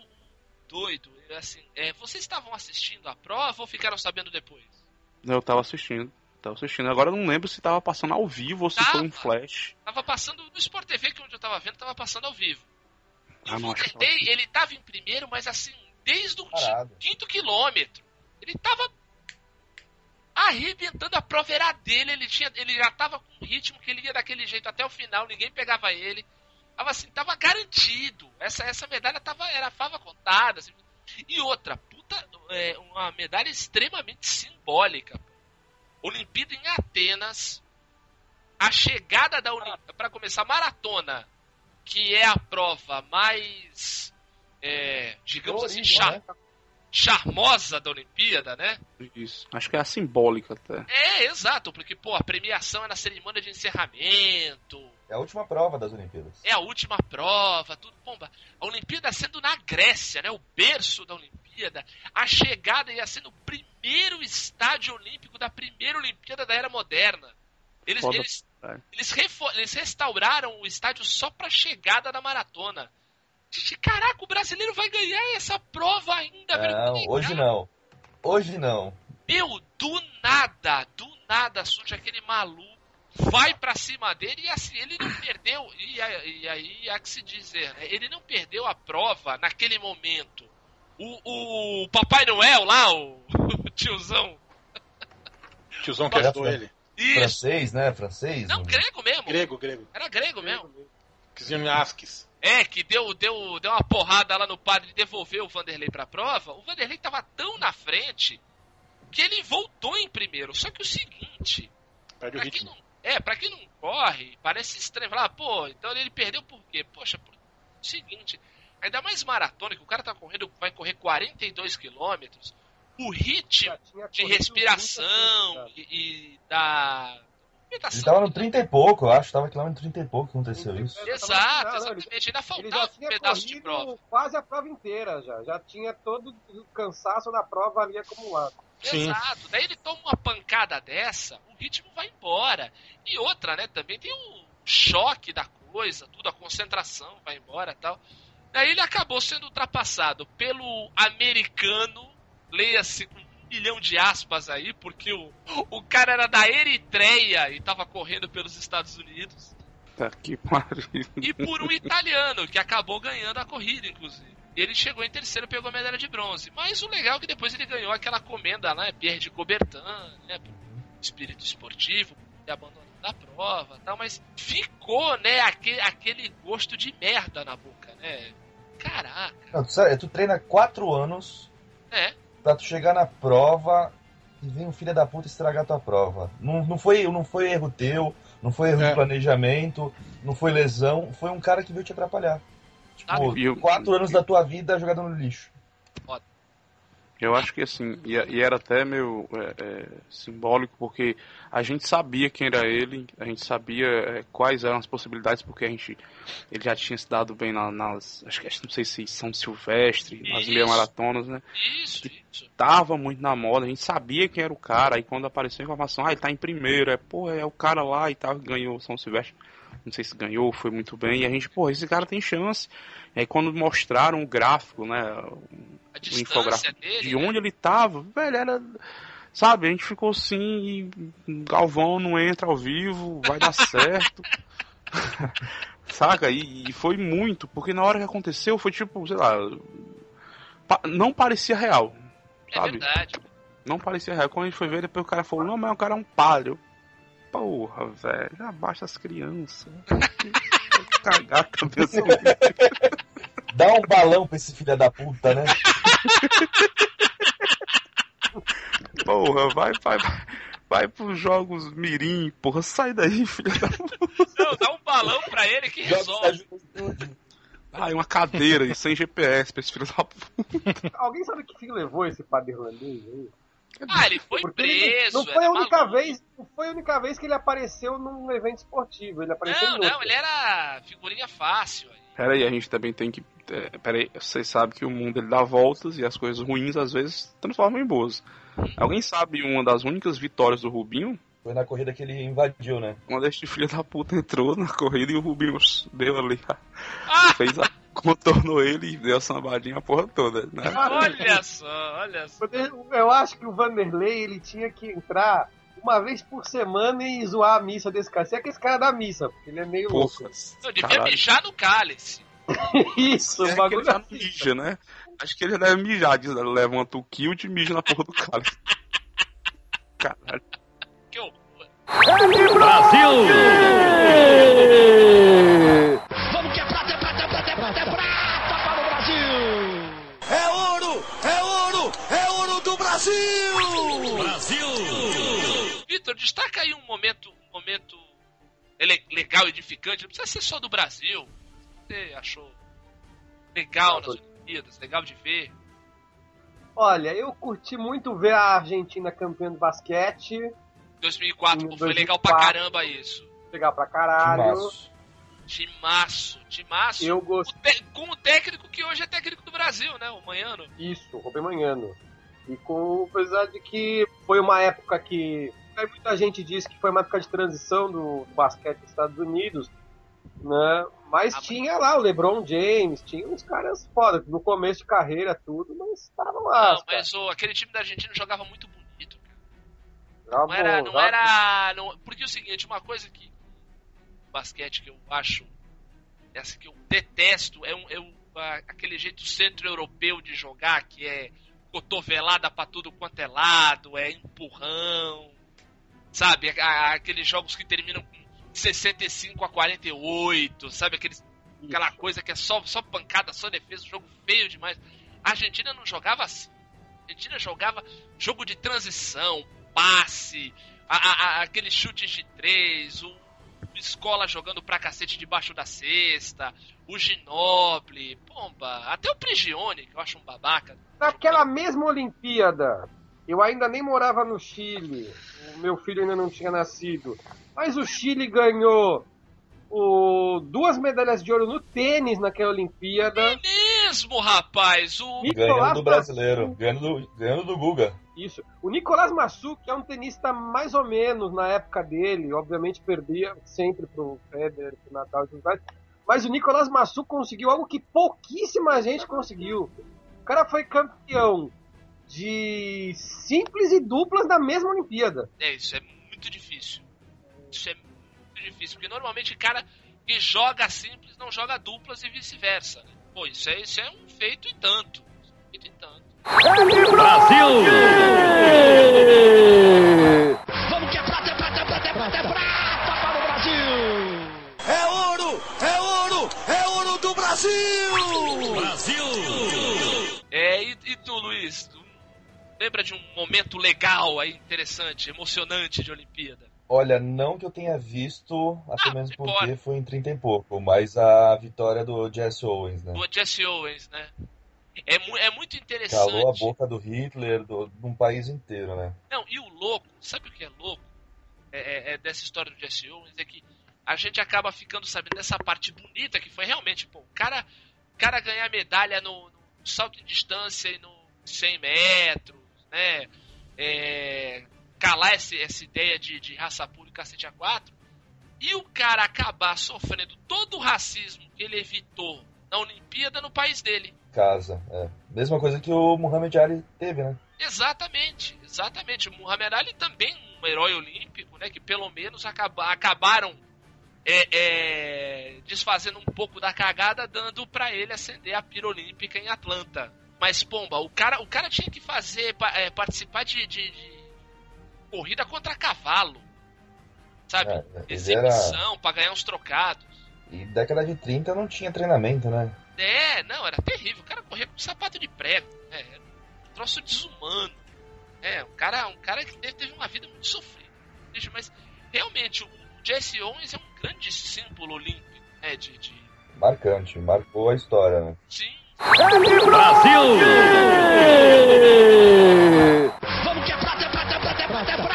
doido, é assim, é, vocês estavam assistindo a prova ou ficaram sabendo depois? Eu tava assistindo. Tava assistindo. Agora eu não lembro se tava passando ao vivo ou se Tava. foi um flash. Tava passando no Sport TV, que é onde eu tava vendo, tava passando ao vivo. E Ah, o Vanderlei, ele tava em primeiro, mas assim, desde o Parado. quinto quilômetro. Ele tava arrebentando. A prova era dele, ele, tinha, ele já tava com um ritmo que ele ia daquele jeito até o final, ninguém pegava ele. Tava assim, tava garantido. Essa, essa medalha tava, era fava contada. assim. E outra, puta, é, uma medalha extremamente simbólica. Olimpíada em Atenas, a chegada da Olimpíada, para começar, maratona, que é a prova mais, é, digamos assim, né? charmosa da Olimpíada, né? Isso. Acho que é a simbólica até. É, exato, porque, pô, a premiação é na cerimônia de encerramento, É a última prova das Olimpíadas. é a última prova, tudo bomba. A Olimpíada sendo na Grécia, né? O berço da Olimpíada. A chegada ia ser no primeiro estádio olímpico da primeira Olimpíada da Era Moderna. Eles, Foda, eles, eles, eles restauraram o estádio só pra chegada da maratona. Gente, Caraca, o brasileiro vai ganhar essa prova ainda, velho. Não, hoje não. Hoje não. Meu, do nada, do nada surge aquele maluco, vai pra cima dele e assim, ele não perdeu, e, e aí há que se dizer, né? Ele não perdeu a prova naquele momento. O, o Papai Noel lá, o, o [laughs] tiozão, Tiozão que Era ajudou ele. isso, Francês, né? Francês? não, grego mesmo, Grego, grego. era grego mesmo. Kizimiaskis. É, que deu, deu, deu uma porrada lá no padre e devolveu o Vanderlei pra prova. O Vanderlei tava tão na frente que ele voltou em primeiro. Só que o seguinte, Perde o ritmo. não, é, pra quem não corre, parece estranho. Falar, pô, então ele perdeu por quê? Poxa, por seguinte, ainda mais maratona, que o cara tá correndo, vai correr 42 quilômetros, o ritmo de respiração 30 e, e da Ele tava no 30 e pouco, eu acho. Tava quilômetro 30 e pouco que aconteceu isso. Exato, exatamente. Ainda Ele já faltava um tinha pedaço de corrido prova. quase a prova inteira já. Já tinha todo o cansaço da prova ali acumulado. Sim. Exato. Daí ele toma uma pancada dessa, o ritmo vai embora. E outra, né? Também tem o choque da coisa, tudo, a concentração vai embora tal. Daí ele acabou sendo ultrapassado pelo americano, leia-se com um milhão de aspas aí, porque o, o cara era da Eritreia e tava correndo pelos Estados Unidos. Tá que pariu. E por um italiano, que acabou ganhando a corrida, inclusive. E ele chegou em terceiro e pegou a medalha de bronze. Mas o legal é que depois ele ganhou aquela comenda lá, Pierre de Coubertin, né? Por espírito esportivo, por ter abandonado a prova e tal. Mas ficou, né, aquele, aquele gosto de merda na boca, né? Caraca, Não, tu, sabe, tu treina quatro anos é. Pra tu chegar na prova e vem um filho da puta estragar tua prova. Não, não, foi, não foi erro teu, não foi erro É. de planejamento, não foi lesão, foi um cara que veio te atrapalhar. Tipo, E eu- quatro anos da tua vida jogado no lixo. Eu acho que assim, e, e era até meio é, é, simbólico, porque a gente sabia quem era ele, a gente sabia é, quais eram as possibilidades, porque a gente ele já tinha se dado bem na- nas, acho que não sei se São Silvestre, nas meia maratonas, né? Isso, isso. Tava muito na moda, a gente sabia quem era o cara, aí quando apareceu a informação, ah, ele tá em primeiro, é, pô, é o cara lá e tal, ganhou São Silvestre. Não sei se ganhou, foi muito bem, e a gente, pô, esse cara tem chance. Aí quando mostraram o gráfico, né, A o infográfico dele. de né? onde ele tava, velho, era. Sabe, a gente ficou assim, e Galvão não entra ao vivo, vai dar certo. [laughs] Saca? E, e foi muito, porque na hora que aconteceu foi tipo, sei lá. pa- não parecia real. É Sabe? verdade. Não parecia real. Quando a gente foi ver, depois o cara falou, não, mas o cara é um padre. Eu, Porra, velho, abaixa as crianças. [laughs] Cagar a cabeça. [laughs] Dá um balão pra esse filho da puta, né? Porra, vai, vai, vai, vai pros jogos mirim, porra, sai daí, filha da Não, dá um balão pra ele que resolve. Ai, uma cadeira e sem GPS pra esse filho da puta. Alguém sabe que fim levou esse padre irlandês aí? Ah, ele foi Porque ele preso. não foi era a única maluco. vez, não foi a única vez que ele apareceu num evento esportivo. Ele apareceu Não, não, ele era figurinha fácil. aí. Pera aí, a gente também tem que. É, pera aí, vocês sabem que o mundo ele dá voltas e as coisas ruins às vezes transformam em boas. Alguém sabe uma das únicas vitórias do Rubinho? Foi na corrida que ele invadiu, né? Quando este filho da puta entrou na corrida e o Rubinho deu ali. [laughs] Ah, Fez a. contornou ele e deu a sambadinha a porra toda, né? olha só, olha só. Eu- acho que o Vanderlei ele tinha que entrar uma vez por semana e zoar a missa desse cara. Se é que esse cara da missa, porque ele é meio louco. Eu devia Caralho. mijar no cálice. Isso, É o que ele bagulho já não mija, né? Acho que ele já deve mijar, diz, levanta o kilt e mija na porra do cara. [laughs] Caralho. Horror. Vamos que é prata, é prata, é prata, é prata, é prata para o Brasil! É ouro! É ouro! É ouro do Brasil! Brasil! Vitor, destaca aí um momento, um momento legal, edificante. Não precisa ser só do Brasil. Você achou legal nas Olimpíadas, legal de ver? Olha, eu curti muito ver a Argentina campeã de basquete. 2004, Em pô, foi legal pra 2004. caramba isso. Legal pra caralho. Timaço. Timaço, timaço. Eu gostei. Te- Com o técnico que hoje é técnico do Brasil, né? O Manhano. Isso, Rubem Manhano. E com, apesar de que foi uma época que. aí muita gente diz que foi uma época de transição do, do basquete dos Estados Unidos, né? Mas Ah, tinha lá o LeBron James, tinha uns caras foda, no começo de carreira, tudo, mas estavam lá. Não, mas o, aquele time da Argentina jogava muito bonito. Cara. Não era. Não jogava- era não- porque é o seguinte, uma coisa que. Basquete que eu acho. Essa que eu detesto é, um, é um, aquele jeito centro-europeu de jogar, que é cotovelada pra tudo quanto é lado, é empurrão. Sabe? Aqueles jogos que terminam com 65 a 48, sabe? Aqueles, aquela coisa que é só, só pancada, só defesa, jogo feio demais. A Argentina não jogava assim. A Argentina jogava jogo de transição, passe, a- a- a- aqueles chutes de três, o Escola jogando pra cacete debaixo da cesta, o Ginoble, pomba, até o Prigione, que eu acho um babaca. Naquela mesma Olimpíada, eu ainda nem morava no Chile, o meu filho ainda não tinha nascido, mas o Chile ganhou o- duas medalhas de ouro no tênis naquela Olimpíada. Mesmo, rapaz, o. Ganhando do brasileiro, ganhando do, ganhando do Guga. Isso. O Nicolás Massu, que é um tenista mais ou menos na época dele, obviamente perdia sempre pro Federer, pro Nadal e tudo. Mas o Nicolás Massu conseguiu algo que pouquíssima gente conseguiu. O cara foi campeão de simples e duplas na mesma Olimpíada. É, isso é muito difícil. Isso é muito difícil, porque normalmente o cara que joga simples não joga duplas e vice-versa. né? Pô, isso é, isso é um feito e tanto. Feito e tanto. Vamos que é prata, é prata, é prata, é prata, é prata para o Brasil! É ouro! É ouro! É ouro do Brasil! Brasil! É, e, e tu, Luiz? Tu lembra de um momento legal aí, interessante, emocionante de Olimpíada? Olha, não que eu tenha visto, até Ah, mesmo porque foi em 30 e pouco, mas a vitória do Jesse Owens, né? Do Jesse Owens, né? É, mu- é muito Calou a interessante. boca do Hitler, do, de um país inteiro, né? Não, e o louco, sabe o que é louco? É, é- é dessa história do Jesse Owens, é que a gente acaba ficando sabendo dessa parte bonita que foi realmente, pô, o cara, o cara ganhar medalha no, no salto em distância e no 100 metros, né? É, calar esse- essa ideia de, de raça pura e cacete a quatro. E o cara acabar sofrendo todo o racismo que ele evitou na Olimpíada no país dele. Casa, é. Mesma coisa que o Muhammad Ali teve, né? Exatamente, exatamente. O Muhammad Ali também um herói olímpico, né? Que pelo menos acaba- acabaram é, é, desfazendo um pouco da cagada, dando pra ele acender a pira olímpica em Atlanta. Mas, pomba, o cara, o cara tinha que fazer, é, participar de, de- de corrida contra cavalo. Sabe? É, ele era- Exibição pra ganhar uns trocados. E década de 30 não tinha treinamento, né? É, não, era terrível. O cara corria com sapato de prego. É, era um troço desumano. É, um cara, um cara que teve, teve uma vida muito sofrida. Mas realmente, o Jesse Owens é um grande símbolo olímpico, né? De, de... Marcante, marcou a história, né? Sim. Vamos que é prata, é prata, é prata, é prata, é prata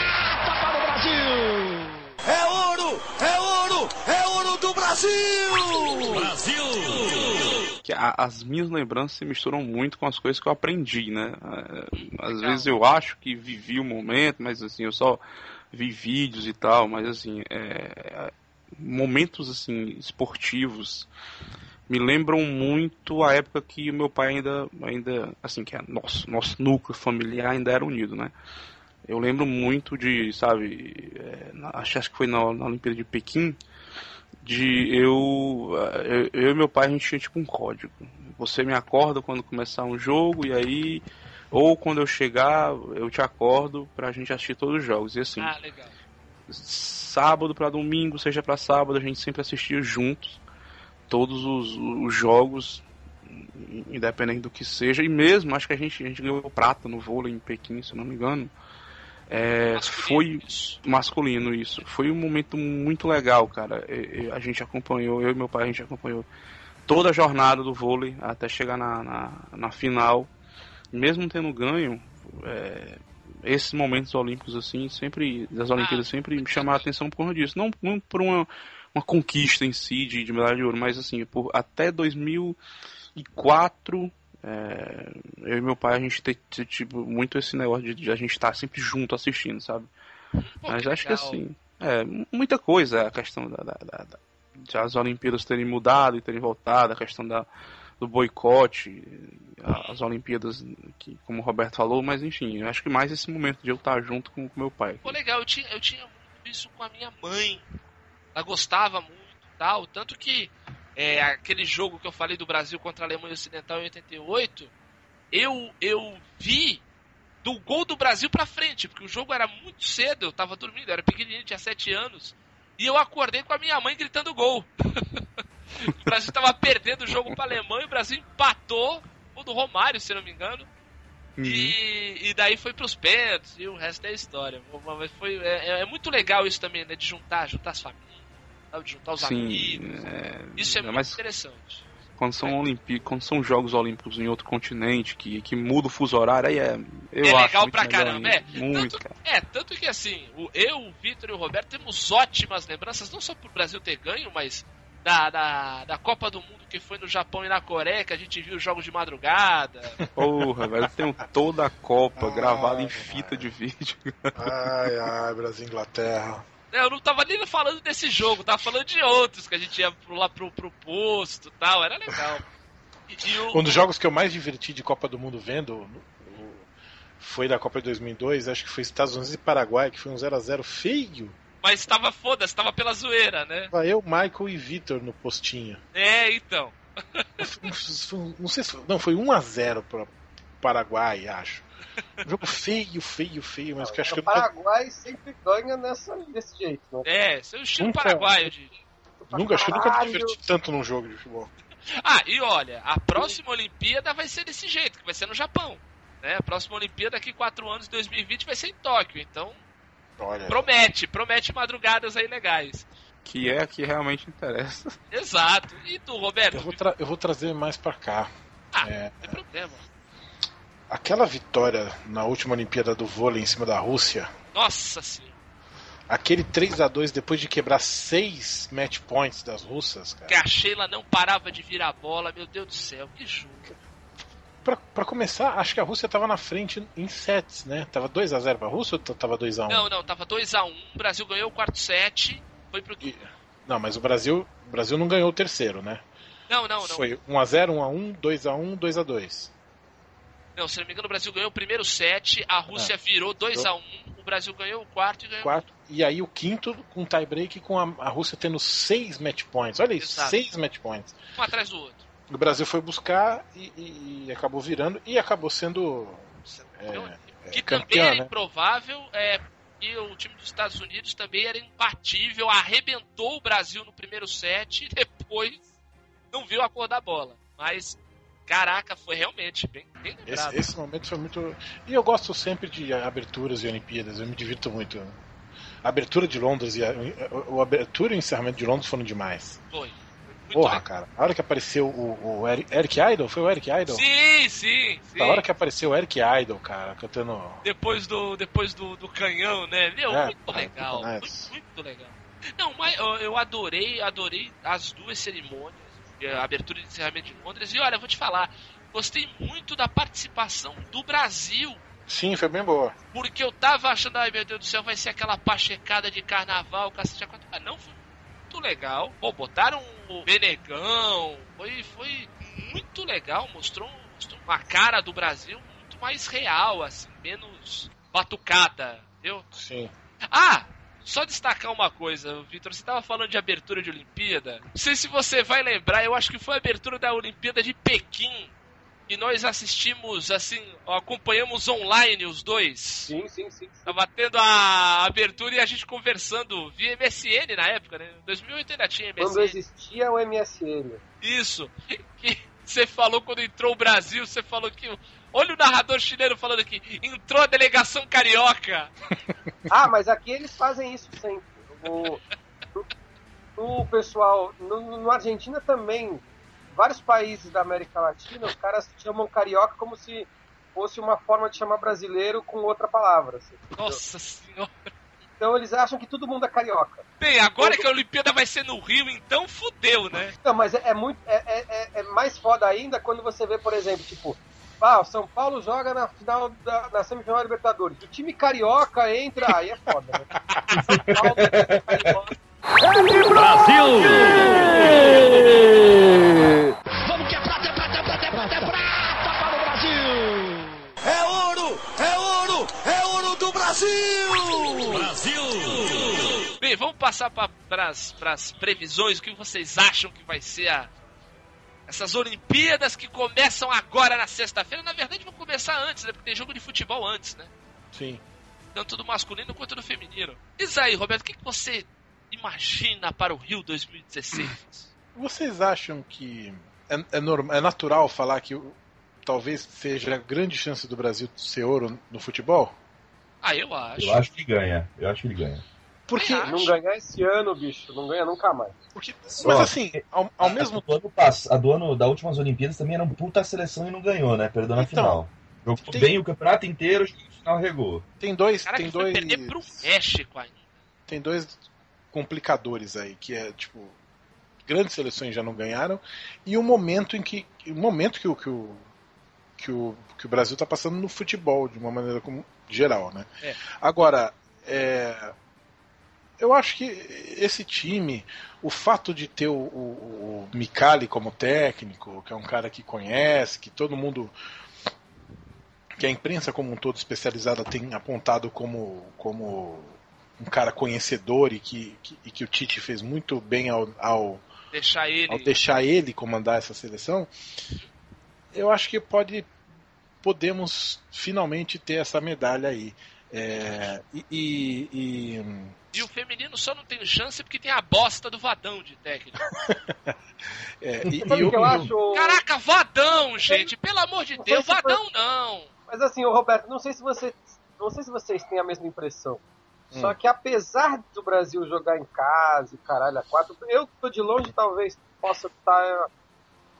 a- as minhas lembranças se misturam muito com as coisas que eu aprendi, né? É, Às vezes eu acho que vivi o momento, mas assim, eu só vi vídeos e tal, mas assim, é, momentos assim esportivos me lembram muito a época que o meu pai ainda, ainda assim, que é nosso, nosso núcleo familiar ainda era unido, né? Eu lembro muito de, sabe, é, acho que foi na, na Olimpíada de Pequim, de eu, eu, eu e meu pai a gente tinha tipo um código. Você me acorda quando começar um jogo e aí Ou quando eu chegar, eu te acordo pra gente assistir todos os jogos. E assim, Ah, legal. sábado pra domingo, seja pra sábado, a gente sempre assistia juntos todos os, os jogos, independente do que seja. E mesmo, acho que a gente, a gente ganhou prata no vôlei em Pequim, se não me engano. É, foi masculino isso. Foi um momento muito legal, cara. E- A gente acompanhou, eu e meu pai, a gente acompanhou toda a jornada do vôlei até chegar na, na, na final. Mesmo tendo ganho, é, esses momentos olímpicos assim, sempre das Olimpíadas sempre me chamaram a atenção por conta disso. Não, não por uma, uma conquista em si de, de medalha de ouro, mas assim, por até 2004 é, eu e meu pai a gente tem tipo muito esse negócio de, de a gente estar sempre junto assistindo, sabe? Mas que acho que assim, é, muita coisa a questão da, da, da- da- as Olimpíadas terem mudado e terem voltado, a questão da, do boicote, as Olimpíadas, que, como o Roberto falou, mas enfim, eu acho que mais esse momento de eu estar junto com o meu pai. Pô, legal, eu tinha, eu tinha muito isso com a minha mãe. Ela gostava muito tal. Tanto que é, aquele jogo que eu falei do Brasil contra a Alemanha Ocidental em 88, eu, eu vi do gol do Brasil pra frente, porque o jogo era muito cedo, eu tava dormindo, eu era pequenininho, tinha 7 anos. E eu acordei com a minha mãe gritando gol. [laughs] o Brasil tava perdendo o jogo pra Alemanha, o Brasil empatou, o do Romário, se não me engano. E, e daí foi pros pênaltis e o resto é história. Mas foi, é, é muito legal isso também, né? De juntar, juntar as famílias, sabe? de juntar os Sim, amigos. é, Isso é muito mas interessante. quando são Olimpí quando são Jogos Olímpicos em outro continente, que, que muda o fuso horário, aí é. Eu é acho legal muito pra caramba, ainda. é. Muito, tanto, cara. É, tanto que assim, o, eu, o Vitor e o Roberto temos ótimas lembranças, não só pro Brasil ter ganho, mas da, da, da Copa do Mundo que foi no Japão e na Coreia, que a gente viu os jogos de madrugada. Porra, velho, eu tenho toda a Copa [laughs] gravada em fita de vídeo. Ai, ai, Brasil e Inglaterra. Eu não tava nem falando desse jogo, tava falando de outros que a gente ia pro, lá pro, pro posto e tal, era legal. E, e o, Um dos jogos que eu mais diverti de Copa do Mundo vendo foi da Copa de 2002, acho que foi Estados Unidos e Paraguai, que foi um 0x0 feio. Mas tava foda-se, tava pela zoeira, né? Tava eu, Michael e Vitor no postinho. É, então. Foi- [laughs] Não sei se foi, não, foi 1x0 para Paraguai, acho. Um [laughs] jogo feio, feio, feio, mas que acho que O eu nunca, Paraguai sempre ganha nessa, desse jeito, né? É, seu estilo Nunca- paraguaio, de. nunca, acho que eu nunca me diverti tanto num jogo de futebol. [laughs] Ah, e olha, a próxima Olimpíada vai ser desse jeito, que vai ser no Japão. Né? A próxima Olimpíada daqui 4 anos, 2020, vai ser em Tóquio. Então, Olha, promete, promete madrugadas aí legais. Que é a que realmente interessa. Exato. E tu, Roberto? eu vou, tra- eu vou trazer mais pra cá. Ah, É, não tem problema. Aquela vitória na última Olimpíada do vôlei em cima da Rússia, Nossa senhora. aquele 3 a 2 depois de quebrar seis match points das russas, cara. Que a Sheila não parava de virar a bola, meu Deus do céu, que jogo. Pra, pra começar, acho que a Rússia tava na frente em sets, né? Tava 2 a 0 pra Rússia ou tava 2 a 1 Não, não, tava 2x1, o Brasil ganhou o quarto set, foi pro. Não, mas o Brasil, o Brasil não ganhou o terceiro, né? Não, não, não. Foi 1x0, 1x1, 2x1, 2x2. Não, se não me engano, o Brasil ganhou o primeiro set, a Rússia É. virou 2x1, o Brasil ganhou o quarto e ganhou Quarto. E aí o quinto com tie break com a, a Rússia tendo seis match points. Olha isso, seis match points. um atrás do outro. O Brasil foi buscar e, e- e acabou virando e acabou sendo é, é, Que também campeão, era né? improvável, é, e o time dos Estados Unidos também era imbatível, arrebentou o Brasil no primeiro set e depois não viu a cor da bola. Mas, caraca, foi realmente bem, bem lembrado. Esse, esse momento foi muito. E eu gosto sempre de aberturas e Olimpíadas, eu me divirto muito. A abertura de Londres e a, o- a abertura e o encerramento de Londres foram demais. Foi. Muito Porra, legal. cara. A hora que apareceu o, o Eric, Eric Idle, foi o Eric Idle? Sim, sim, sim. A hora que apareceu o Eric Idle, cara, cantando. Depois do, depois do, do canhão, né? Meu, É, muito cara, legal. muito Muito, legal. Não, mas eu, adorei, adorei as duas cerimônias, a abertura e encerramento de Londres. E olha, vou te falar, gostei muito da participação do Brasil. Sim, foi bem boa. Porque eu tava achando, ai meu Deus do céu, vai ser aquela pachecada de carnaval, cacete a quatro. Ah, não, foi muito legal. Pô, botaram o Benegão, foi, foi muito legal, mostrou, mostrou uma cara do Brasil muito mais real, assim, menos batucada, entendeu? Sim. Ah! Só destacar uma coisa, Vitor, você tava falando de abertura de Olimpíada. Não sei se você vai lembrar, eu acho que foi a abertura da Olimpíada de Pequim, E nós assistimos, assim, acompanhamos online os dois. Sim, sim, sim. Tava tendo a abertura e a gente conversando via MSN na época, né? Em 2008 ainda tinha MSN. Quando existia o MSN. Isso. [laughs] Que você falou quando entrou o Brasil, você falou que. Olha o narrador chileno falando aqui. Entrou a delegação carioca. [laughs] Ah, mas aqui eles fazem isso sempre. O, o, pessoal. No, no Argentina também. Vários países da América Latina, os caras chamam carioca como se fosse uma forma de chamar brasileiro com outra palavra. assim? Nossa senhora. Então eles acham que todo mundo é carioca. Bem, agora que a Olimpíada vai ser no Rio, então fudeu, né? Não, mas é, é muito. É, é- é- é mais foda ainda quando você vê, por exemplo, tipo, ah, o São Paulo joga na final da na semifinal da Libertadores. O time carioca entra, aí é foda, né? São Paulo é carioca. Vamos que é prata, é prata, é prata, é prata, é prata para o Brasil! É ouro! É ouro! É ouro do Brasil! Brasil! Bem, vamos passar para as previsões. O que vocês acham que vai ser a, essas Olimpíadas que começam agora na sexta-feira? Na verdade, vão começar antes, né? Porque tem jogo de futebol antes, né? Sim. Tanto do masculino quanto do feminino. Diz aí, Roberto, o que, que você imagina para o Rio 2016? Vocês acham que é, é, norm- é natural falar que talvez seja a grande chance do Brasil ser ouro no futebol? Ah, eu acho. Eu acho que ganha. Eu acho que ele ganha. Porque, Não ganhar esse ano, bicho, não ganha nunca mais. porque mas assim, ao, ao mesmo pass- a do ano da últimas Olimpíadas também era um puta seleção e não ganhou, né? Perdeu na Então, final. Jogou tem- bem o campeonato inteiro e no final regou. tem dois, Cara, tem dois, perder pro México ainda. tem dois complicadores aí, que é tipo grandes seleções já não ganharam e o momento em que o momento que o que o que o, que o Brasil está passando no futebol de uma maneira como, geral, né? É. Agora, é, eu acho que esse time, o fato de ter o, o, o Micali como técnico, que é um cara que conhece, que todo mundo que a imprensa como um todo especializada tem apontado como, como um cara conhecedor e que, que, e que o Tite fez muito bem ao, ao, Deixar ele. ao deixar ele comandar essa seleção, eu acho que pode podemos finalmente ter essa medalha aí. É, e, e- e- E o feminino só não tem chance porque tem a bosta do Vadão de técnico. [laughs] é, e- e o que eu o- acho? Caraca, Vadão, gente! Pelo amor de Deus, se foi- Vadão não! Mas assim, ô Roberto, não sei se você. Não sei se vocês têm a mesma impressão. Hum. Só que apesar do Brasil jogar em casa e caralho, a quatro, eu que tô de longe talvez possa tá,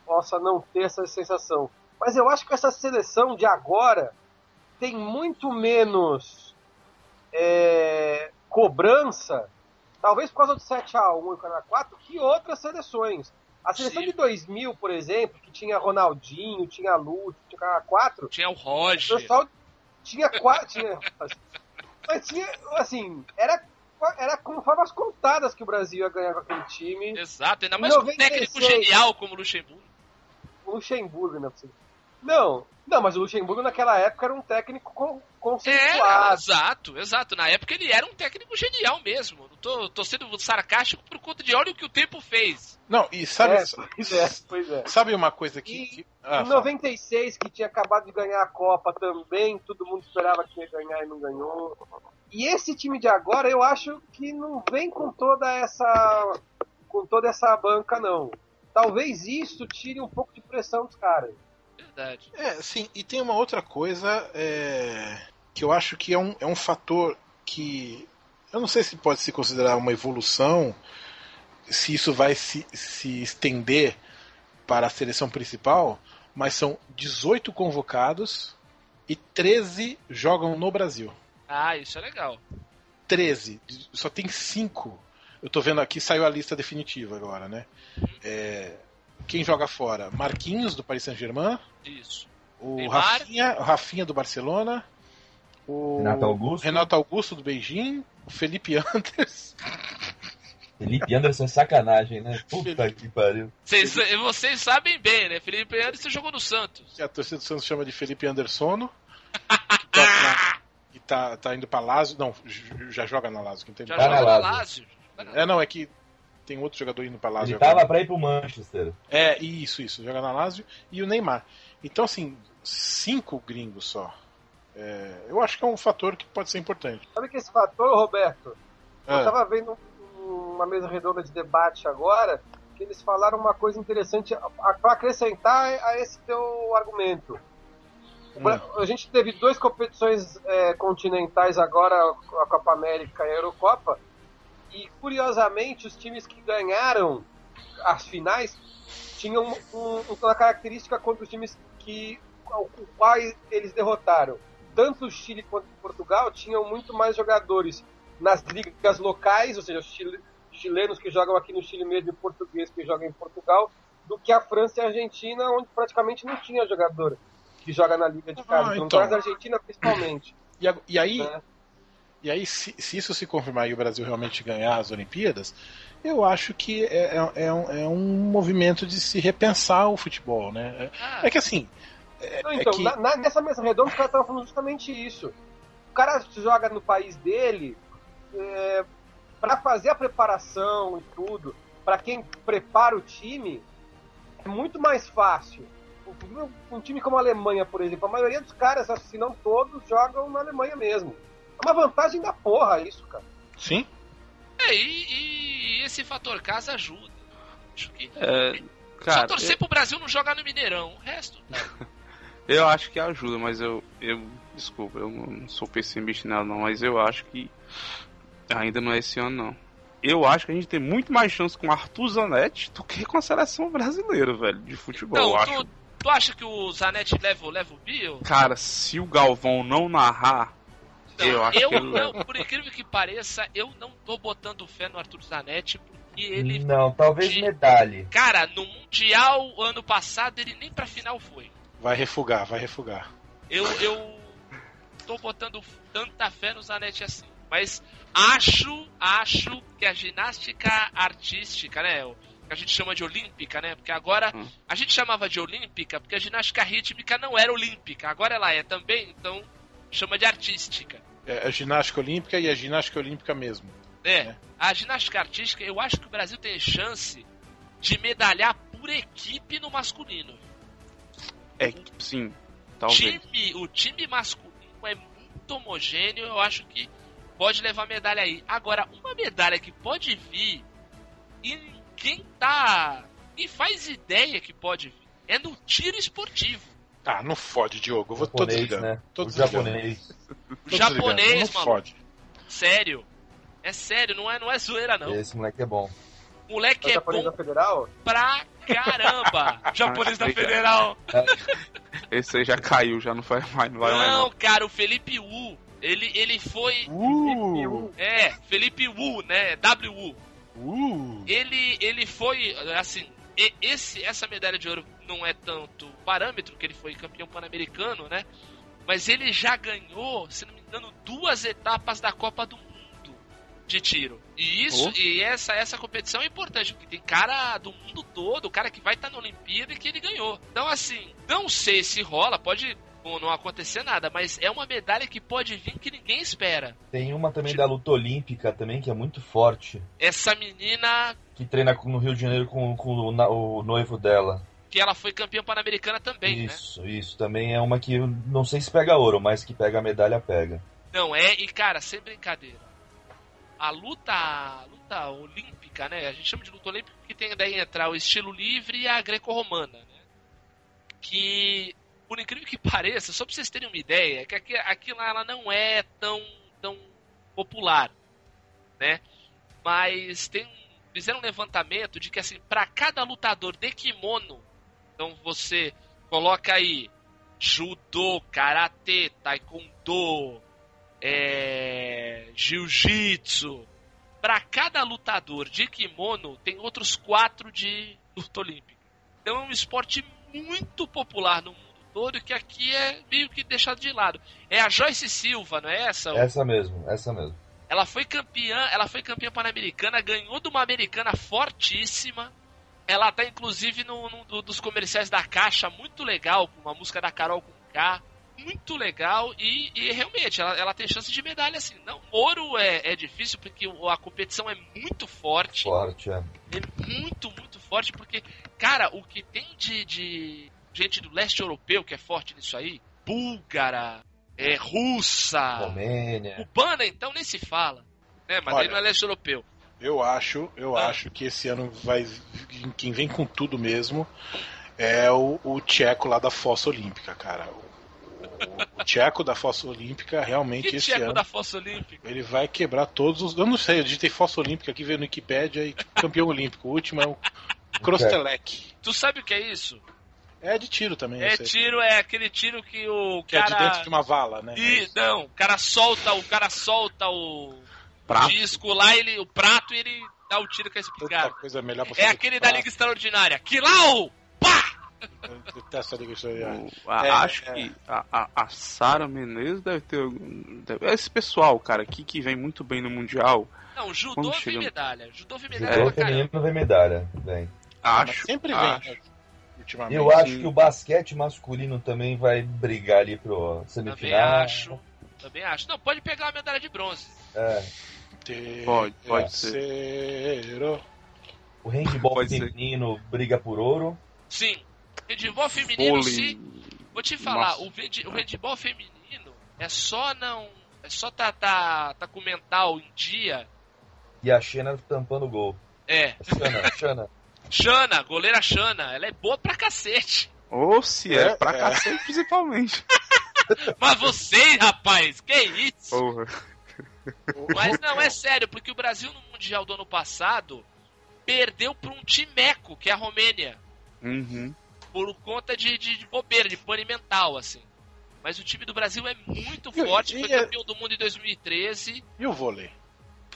possa não ter essa sensação. Mas eu acho que essa seleção de agora tem muito menos é, cobrança, talvez por causa do 7x1 e o Canal 4, que outras seleções. A seleção Sim. de 2000, por exemplo, que tinha Ronaldinho, tinha Lúcio, tinha Canal 4, Tinha o o Roger. pessoal tinha quatro. Tinha, mas tinha, assim, era, era com formas contadas que o Brasil ia ganhar com aquele time. Exato, ainda mais com um 96. técnico genial como o Luxemburgo. O Luxemburgo, né? Não, não, mas o Luxemburgo naquela época era um técnico con- É, conceituado. exato, exato. Na época ele era um técnico genial mesmo. Não tô, tô sendo sarcástico por conta de olha o que o tempo fez. não, e sabe, É, pois é, pois é. sabe uma coisa que. E que- ah, em fala. 96, que tinha acabado de ganhar a Copa também, todo mundo esperava que ia ganhar e não ganhou. E esse time de agora, eu acho que não vem com toda essa com toda essa banca, não. Talvez isso tire um pouco de pressão dos caras. Verdade. É, sim, e tem uma outra coisa é, que eu acho que é um, é um fator que. Eu não sei se pode se considerar uma evolução, se isso vai se, se estender para a seleção principal, mas são 18 convocados e 13 jogam no Brasil. Ah, isso é legal. 13, só tem 5. Eu tô vendo aqui, saiu a lista definitiva agora, né? É, quem joga fora? Marquinhos, do Paris Saint-Germain. Isso. O. Rafinha, o Rafinha do Barcelona. O Renato Augusto. Renato Augusto do Beijing. O Felipe Anders. Felipe Anderson é sacanagem, né? Puta que pariu. Vocês, vocês sabem bem, né? Felipe Anderson jogou no Santos. Que a torcida do Santos chama de Felipe Andersono. Que tá, na- que tá, tá indo pra Lazio. Não, já joga na Lazio. Já Tá na jogou na Lazio. Lazio. É, não, é que tem outro jogador indo pra Lazio Ele agora. tava pra ir pro Manchester. É, isso, isso, joga na Lazio e o Neymar. Então, assim, cinco gringos só. É, eu acho que é um fator que pode ser importante. Sabe que esse fator, Roberto? Ah. Eu tava vendo uma mesa redonda de debate agora, que eles falaram uma coisa interessante para acrescentar a esse teu argumento. Bra- A gente teve duas competições é, continentais agora, a Copa América e a Eurocopa, e curiosamente os times que ganharam as finais tinham um- uma característica contra os times que quais eles derrotaram. Tanto o Chile quanto Portugal tinham muito mais jogadores nas ligas locais, ou seja, os chile- chilenos que jogam aqui no Chile mesmo e português que jogam em Portugal, do que a França e a Argentina, onde praticamente não tinha jogador que joga na liga de casa. Ah, então, então. na Argentina principalmente. E, a- e aí, né? e aí se, se isso se confirmar e o Brasil realmente ganhar as Olimpíadas, eu acho que é, é- é um, é um movimento de se repensar o futebol, né? Ah, É, é que assim. É, Não, é então, que- na- na- nessa mesa redonda, os caras estavam falando justamente isso. O cara joga no país dele é, para fazer a preparação e tudo, para quem prepara o time, é muito mais fácil. Um- time como a Alemanha, por exemplo, a maioria dos caras, se não todos, jogam na Alemanha mesmo. É uma vantagem da porra isso, cara. Sim. É, e, e esse fator casa ajuda. Acho que. É, Só cara, torcer pro Brasil não jogar no Mineirão. O resto. [laughs] eu acho que ajuda, mas eu, eu desculpa, eu não sou pessimista nada não, mas eu acho que ainda não é esse ano não. Eu acho que a gente tem muito mais chance com o Arthur Zanetti do que com a seleção brasileira, velho, de futebol. eu Então, acho. tu, tu acha que o Zanetti leva, leva o Bill? Cara, se o Galvão não narrar, eu acho eu que ele não, leva. por incrível que pareça, eu não tô botando fé no Arthur Zanetti, porque ele. Não, talvez de- medalhe. Cara, no Mundial ano passado ele nem pra final foi. Vai refugar, vai refugar. Eu, eu tô botando tanta fé no Zanetti assim. Mas acho, acho que a ginástica artística, né? Que a gente chama de olímpica, né? Porque agora Hum. a gente chamava de olímpica porque a ginástica rítmica não era olímpica. Agora ela é também, então chama de artística. É a ginástica olímpica e a ginástica olímpica mesmo. É, a ginástica artística, eu acho que o Brasil tem chance de medalhar por equipe no masculino. É, sim, talvez. time, o time masculino é muito homogêneo, eu acho que pode levar medalha aí. Agora, uma medalha que pode vir e ninguém tá. Ninguém faz ideia que pode vir. É no tiro esportivo. Ah, não fode, Diogo. Eu vou tô desligando. né? Tô O desligando. japonês. Tô Japonês, maluco. fode. Sério. É sério, não é, não é zoeira, não. Esse moleque é bom. Moleque O é bom da Federal? pra caramba. Japonês da Federal. Esse aí já caiu, já não vai mais, não vai mais Não, não. cara, o Felipe Wu. Ele, ele foi. Uh, É, Felipe Wu, né? WU. uh. ele ele foi assim esse essa medalha de ouro não é tanto parâmetro que ele foi campeão pan-americano né mas ele já ganhou se não me engano duas etapas da Copa do Mundo de tiro e isso Oh. e essa essa competição é importante porque tem cara do mundo todo cara que vai estar na Olimpíada e que ele ganhou então assim não sei se rola pode não acontecer nada mas é uma medalha que pode vir que ninguém espera Tem uma também da luta olímpica também, que é muito forte. essa menina Que treina no Rio de Janeiro com, com o, na- o noivo dela. que ela foi campeã pan-americana também né isso, isso. Também é uma que não sei se pega ouro, mas que pega a medalha, pega. Não, é, e cara, sem brincadeira. A luta, a luta olímpica, né? A gente chama de luta olímpica porque tem daí entrar o estilo livre e a greco-romana, né? Que, por incrível que [laughs] pareça, só pra vocês terem uma ideia, é que aqui, aquilo ela não é tão, tão popular, né? Mas tem fizeram um levantamento de que assim, para cada lutador de kimono, então você coloca aí judô, karatê, taekwondo, é, jiu-jitsu. Para cada lutador de kimono, tem outros quatro de luta olímpica. Então é um esporte muito popular no mundo todo que aqui é meio que deixado de lado. É a Joyce Silva, não é essa? Essa mesmo, essa mesmo. Ela foi campeã, ela foi campeã pan-americana, ganhou de uma americana fortíssima. Ela tá inclusive do- dos comerciais da Caixa, muito legal, com uma música da Carol com K. muito legal e, e realmente ela, ela tem chance de medalha assim. Não, ouro é, é difícil porque a competição é muito forte. Forte, é. É muito, muito forte porque, cara, o que tem de, de gente do leste europeu que é forte nisso aí, búlgara, é russa, Romênia. cubana, então nem se fala. Né, mas Olha. aí não é leste europeu. Eu acho, eu Ah. acho que esse ano vai. Quem vem com tudo mesmo é o, o Tcheco lá da Fossa Olímpica, cara. O, o Tcheco da Fossa Olímpica realmente Que esse tcheco ano. da Fossa Olímpica? Ele vai quebrar todos os. Eu não sei, eu digitei Fossa Olímpica aqui, veio no Wikipédia e campeão olímpico. O último é o Krostelek. Tu sabe o que é isso? É de tiro também, É tiro, é aquele tiro que o Que é cara. de dentro de uma vala, né? E, não, o cara solta, o cara solta o Prato? disco lá, ele, o prato e ele dá o tiro com a espingarda. coisa melhor pra É aquele que da. Liga Extraordinária. Kilau! Pá! Eu detesto a Liga Extraordinária. O- a- É, acho é. que a, a, a Sara Menezes deve ter. deve- Esse pessoal, cara, aqui que vem muito bem no Mundial. Não, judô chega- medalha. Judô vem medalha Judô feminino vem medalha. Vem. Ah, mas Acho. sempre vem, acho. né, ultimamente. Eu acho que o basquete masculino também vai brigar ali pro Também semifinal. acho. Também acho. Não, pode pegar a medalha de bronze. É. Pode, pode Terceiro. O handball Pode ser. feminino briga por ouro. Sim. Handball feminino, Vôlei. sim. Vou te falar, Nossa. o, hand, o handball feminino é só não. É só tá, tá, tá com o mental em dia. E a Xena tampando o gol. É. Xana, Xana. [laughs] Xana, goleira Xana, ela é boa pra cacete. Ou se é, É, pra é. cacete, principalmente. [laughs] Mas vocês, rapaz, que isso? Porra. Mas não, é sério, porque o Brasil no Mundial do ano passado perdeu pra um timeco, que é a Romênia. Uhum. Por conta de, de, de bobeira, de pane mental, assim. Mas o time do Brasil é muito [laughs] E- forte, e foi é- campeão do mundo em 2013. E o vôlei?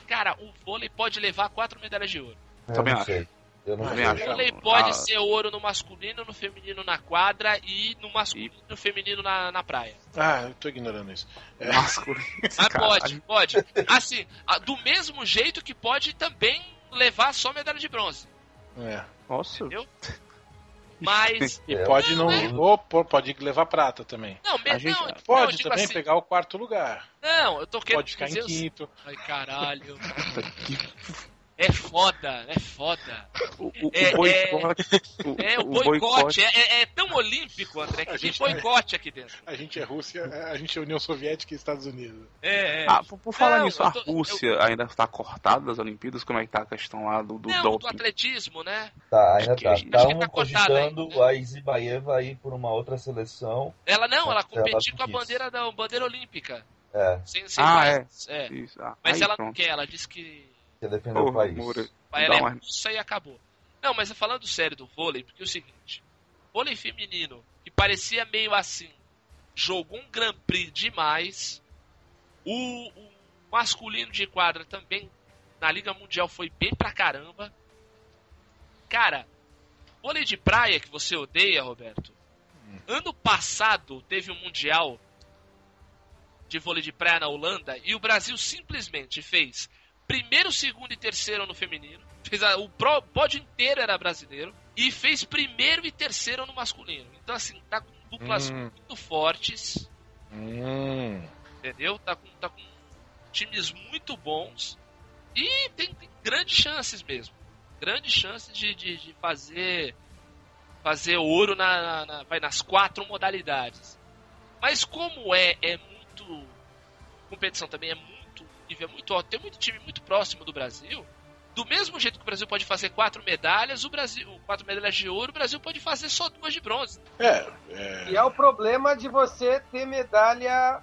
Cara, o vôlei pode levar quatro medalhas de ouro. Eu Também não acho. sei. Eu não Também acho. O vôlei pode Ah. ser ouro no masculino, no feminino na quadra e no masculino e no feminino na, na praia. Ah, eu tô ignorando isso. É, [laughs] Masculino. Ah, Caralho. pode, pode. Assim, do mesmo jeito que pode também levar só medalha de bronze. é. Nossa. Entendeu? Mas. [laughs] E É, pode não. é. Ou pô, pode levar prata também. Não, me, A gente- não, não, Pode eu digo também assim, pegar o quarto lugar. Não, eu tô querendo Pode ficar em dizer. o- quinto. Ai, caralho. É foda, é foda. O, o, É, o boicote. É, o, boicote, É, é- é tão olímpico, André, que A tem gente- boicote aqui dentro. A gente é Rússia, a gente é União Soviética e Estados Unidos. É, é. Ah, por, por falar Não, nisso, eu a tô- Rússia ainda está cortada das Olimpíadas? Como é que tá a questão lá do, do não, do doping? atletismo, né? Tá, ainda tá. que- Tá tá cogitando ainda. a Izibaeva ir por uma outra seleção. Ela não, ela competiu com a bandeira da bandeira olímpica. É, Sem, sem Ah, mais. É. Isso, ah, Mas aí ela não pronto. quer, ela disse que quer defender o Porra, país. Moura. ela é russa e acabou. Não, mas falando sério do vôlei, porque é o seguinte: vôlei feminino, que parecia meio assim, jogou um Grand Prix demais. O, o masculino de quadra também, na Liga Mundial, foi bem pra caramba. Cara, vôlei de praia que você odeia, Roberto. Ano passado teve um Mundial de vôlei de praia na Holanda e o Brasil simplesmente fez primeiro, segundo e terceiro no feminino. Fez a- o pro- pódio inteiro era brasileiro e fez primeiro e terceiro no masculino. Então assim, tá com duplas Hum. muito fortes, Hum. entendeu? Tá com, tá com times muito bons e tem, tem grandes chances mesmo. Grandes chances de, de, de fazer fazer ouro na, na- vai nas quatro modalidades. Mas como é é muito competição também é muito nível é muito alto, tem muito time muito próximo do Brasil. Do mesmo jeito que o Brasil pode fazer quatro medalhas, o Brasil quatro medalhas de ouro, o Brasil pode fazer só duas de bronze. É, é. E é o problema de você ter medalha,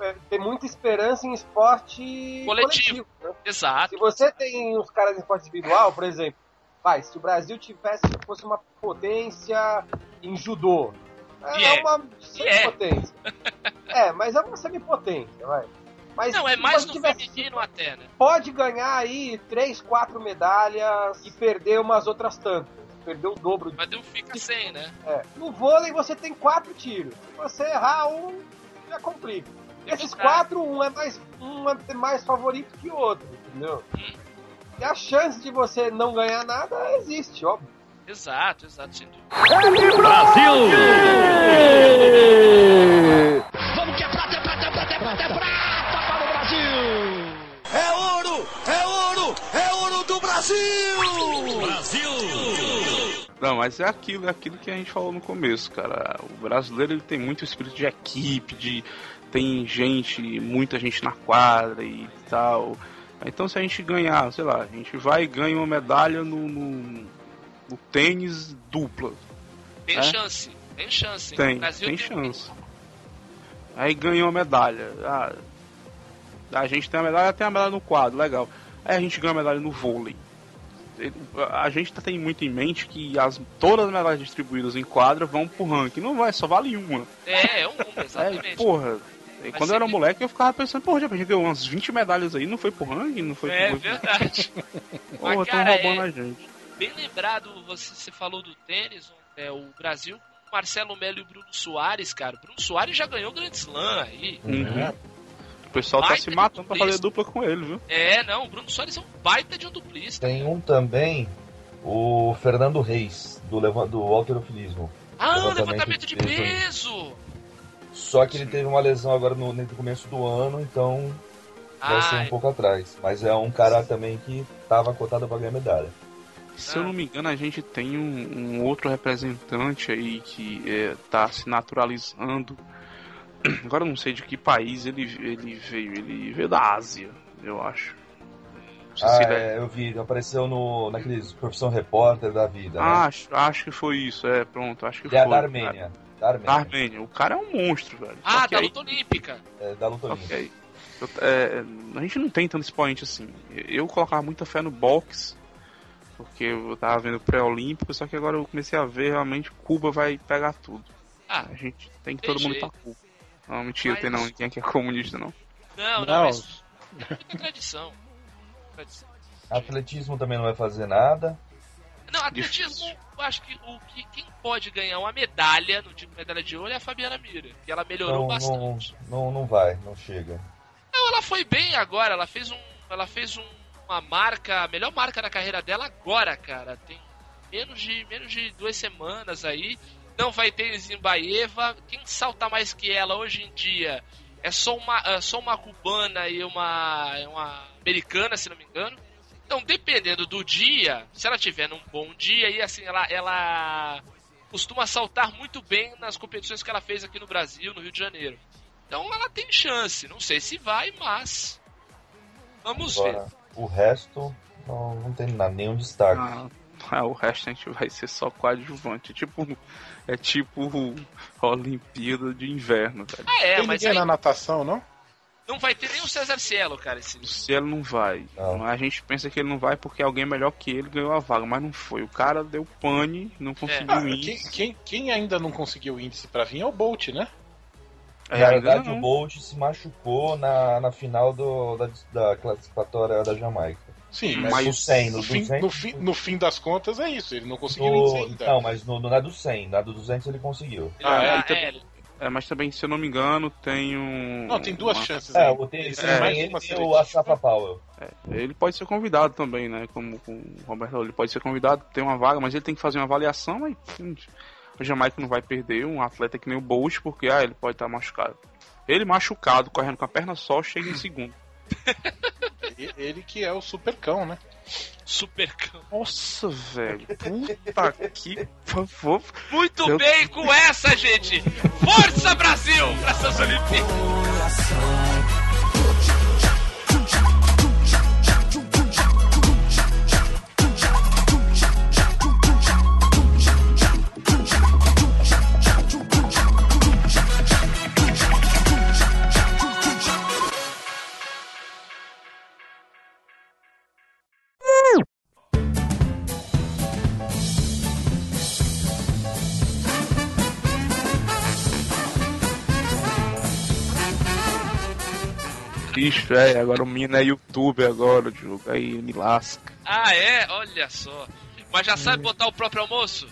é, ter muita esperança em esporte Coletivo. coletivo. né? Exato. Se você tem os caras em esporte individual, por exemplo, vai, se o Brasil tivesse fosse uma potência em judô, é, é. uma semipotência. [laughs] É, mas é uma semipotência, vai. Mas Não, é mais no feminino até, né? Pode ganhar aí três, quatro medalhas e perder umas outras tantas. Perder o dobro Mas não fica sem, né? é. No vôlei você tem quatro tiros. Se você errar um, já complica. Esses quatro, um é mais, um é mais favorito que o outro, entendeu? E a chance de você não ganhar nada existe, óbvio. Exato, exato, sem dúvida. Brasil! Não, mas é aquilo, é aquilo que a gente falou no começo, cara. O brasileiro ele tem muito espírito de equipe, de tem gente, muita gente na quadra e tal. Então se a gente ganhar, sei lá, a gente vai e ganha uma medalha no, no, no tênis dupla. Tem É? chance, tem chance. Tem, tem chance. Aí ganhou uma medalha. Ah, a gente tem a medalha, tem a medalha no quadro, legal. Aí a gente ganha a medalha no vôlei. A gente tá- tem muito em mente que as, todas as medalhas distribuídas em quadra vão pro ranking. Não vai, só vale uma. É, é um, [laughs] É, exatamente. porra. E Vai Quando eu era que- moleque, eu ficava pensando, porra, já gente ganhou umas 20 medalhas aí, não foi pro ranking, não foi É pro... verdade. [laughs] Porra, Mas, tão cara, roubando é- a gente. Bem lembrado, você, você falou do tênis, é, o Brasil, Marcelo Melo e o Bruno Soares, cara. Bruno Soares já ganhou o Grand Slam aí. Uhum. O pessoal tá Baita se de matando pra fazer dupla com ele, viu? É, não, o Bruno Soares é um baita de um duplista. Tem um também, o Fernando Reis, do, do alterofilismo. Ah, Levantamento levantamento de de peso. peso! Só que ele teve uma lesão agora no, no começo do ano, então vai ser um Ai. pouco atrás. Mas é um cara também que tava cotado pra ganhar medalha. Se eu não me engano, a gente tem um, um outro representante aí que é, tá se naturalizando. Agora eu não sei de que país ele, ele veio. Ele veio da Ásia, eu acho. Ah, é- é, eu vi, apareceu no, naqueles Profissão Repórter da vida. né? Acho, acho que foi isso, é, pronto, acho que Ele é foi. da Armênia. Da Armênia. Da Armênia. O cara é um monstro, velho. Ah, da aí- luta olímpica. É, da luta olímpica. Ok. Eu- é, a gente não tem tanto expoente assim. Eu colocava muita fé no boxe, porque eu tava vendo pré-olímpico, só que agora eu comecei a ver realmente Cuba vai pegar tudo. Ah, A gente tem que tem todo mundo jeito. pra Cuba. Não, mentira, Mas- tem não, ninguém aqui é comunista não. Não, não, Não, mas muita tradição. Tradição. Atletismo também não vai fazer nada. Não, atletismo, eu acho que o que quem pode ganhar uma medalha no time medalha de ouro é a Fabiana Mira, que ela melhorou Não, não, bastante. não, não vai, não chega. Não, ela foi bem agora, ela fez um, ela fez um- uma marca, a melhor marca da carreira dela agora, cara. Tem menos de menos de duas semanas aí. Não vai ter Zimbaeva. Quem salta mais que ela hoje em dia é só uma, é só uma cubana e uma, uma americana, se não me engano. Então, dependendo do dia, se ela tiver num bom dia, e assim, ela, ela costuma saltar muito bem nas competições que ela fez aqui no Brasil, no Rio de Janeiro. Então ela tem chance. Não sei se vai, mas. Vamos ver. Agora, o resto não, não tem nada, nenhum destaque. Ah, ah, o resto a gente vai ser só coadjuvante. É tipo, é tipo a [laughs] Olimpíada de Inverno, velho. Ah, é, tem mas ninguém aí na natação, não? não vai ter nem o César Cielo, cara, esse O Cielo não vai. Não. A gente pensa que ele não vai porque alguém melhor que ele ganhou a vaga, mas não foi. O cara deu pane, não conseguiu Ah, ir. quem, quem, quem ainda não conseguiu índice pra vir é o Bolt, né? É, Na verdade, não. o Bolt se machucou na, na final do, da, da classificatória da Jamaica. Sim, Mas mas no 100, no no, fim, 200, no, fim, no fim das contas é isso, ele não conseguiu No, ainda. não, mas no, no, na do 100, na do 200 ele conseguiu. Ah, é, Ah, então- é, É, mas também, se eu não me engano, tem um. Não, tem duas uma- chances É, aí. o tem, se É, mais ele tem o Powell. Ele pode ser convidado também, né? Como com o Roberto, ele pode ser convidado, tem uma vaga, mas ele tem que fazer uma avaliação e a Jamaica não vai perder um atleta que nem o Bolt, porque ah, ele pode estar machucado. Ele machucado, correndo com a perna só, chega em segundo. [laughs] Ele que é o supercão, né? Supercão. Nossa, velho. Puta que. Favor. Muito Eu- bem com essa, gente. Força Brasil para essas Olimpíadas. Ixi, é, agora o menino é youtuber agora, Diogo. Aí me lasca. Ah, é? Olha só. Mas já sabe botar o próprio almoço?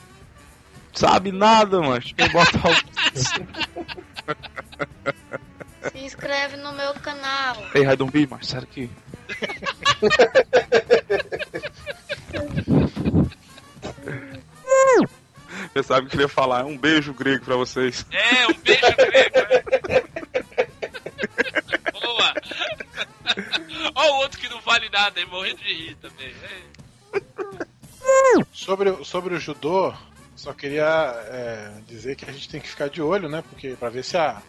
Sabe nada, mano. Deixa eu botar o. Se inscreve no meu canal. Ei, vai dormir, mas sério que. [laughs] Você sabe o que eu ia falar? Um beijo grego pra vocês. É, um beijo grego. né? [laughs] vale nada, hein? Morrendo de rir também. É. Sobre, o- sobre o judô, só queria é, dizer que a gente tem que ficar de olho, né? Porque pra ver se a,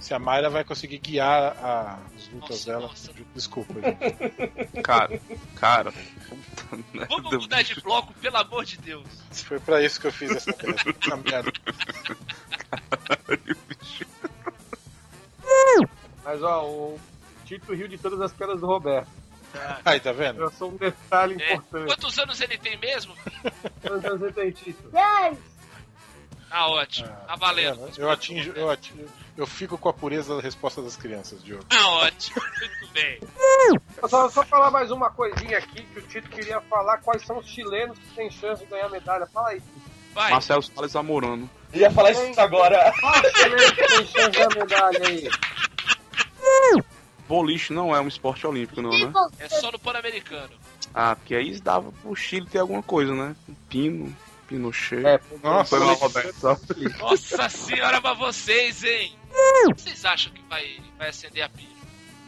se a Mayra vai conseguir guiar a- as lutas dela. Desculpa, gente. Cara, cara. merda. Vamos mudar de bloco, pelo amor de Deus. Foi pra isso que eu fiz essa, essa merda. Mas ó, o Tito riu de todas as quedas do Roberto. Aí, tá vendo? É só um detalhe É. importante. Quantos anos ele tem mesmo? Quantos anos você tem, Tito? Ah, ótimo. Tá valendo. Eu atingo, eu atingo, eu fico com a pureza da resposta das crianças, Diogo. Ah, ótimo. Muito bem. Só, só falar mais uma coisinha aqui que o Tito queria falar quais são os chilenos que têm chance de ganhar medalha. Fala aí. Tito. Vai. Marcelo Salles Amorano. Ia falar isso agora. Qual chileno que tem chance de ganhar medalha aí? [laughs] Boliche não é um esporte olímpico, não, né? É só no Pan-Americano. Ah, porque aí dava pro Chile ter alguma coisa, né? Um Pino, Pinochet. É, Nossa, Roberto. Nossa senhora, pra vocês, hein? Vocês acham que vai, vai acender a pilha?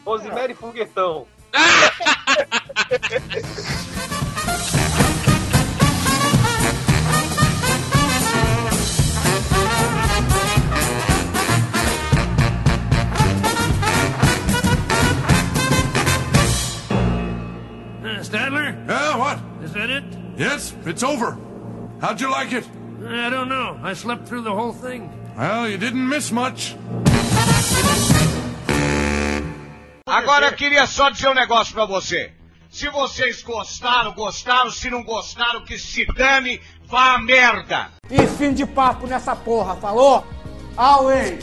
Rosemary e Foguetão. [laughs] Stadler? Yeah, what? Is that it? Yes, it's over. How'd you like it? I don't know. I slept through the whole thing. Well, you didn't miss much. Agora eu queria só dizer um negócio pra você. Se vocês gostaram, gostaram. Se não gostaram, que se dane, vá a merda. E fim de papo nessa porra, falou? Away!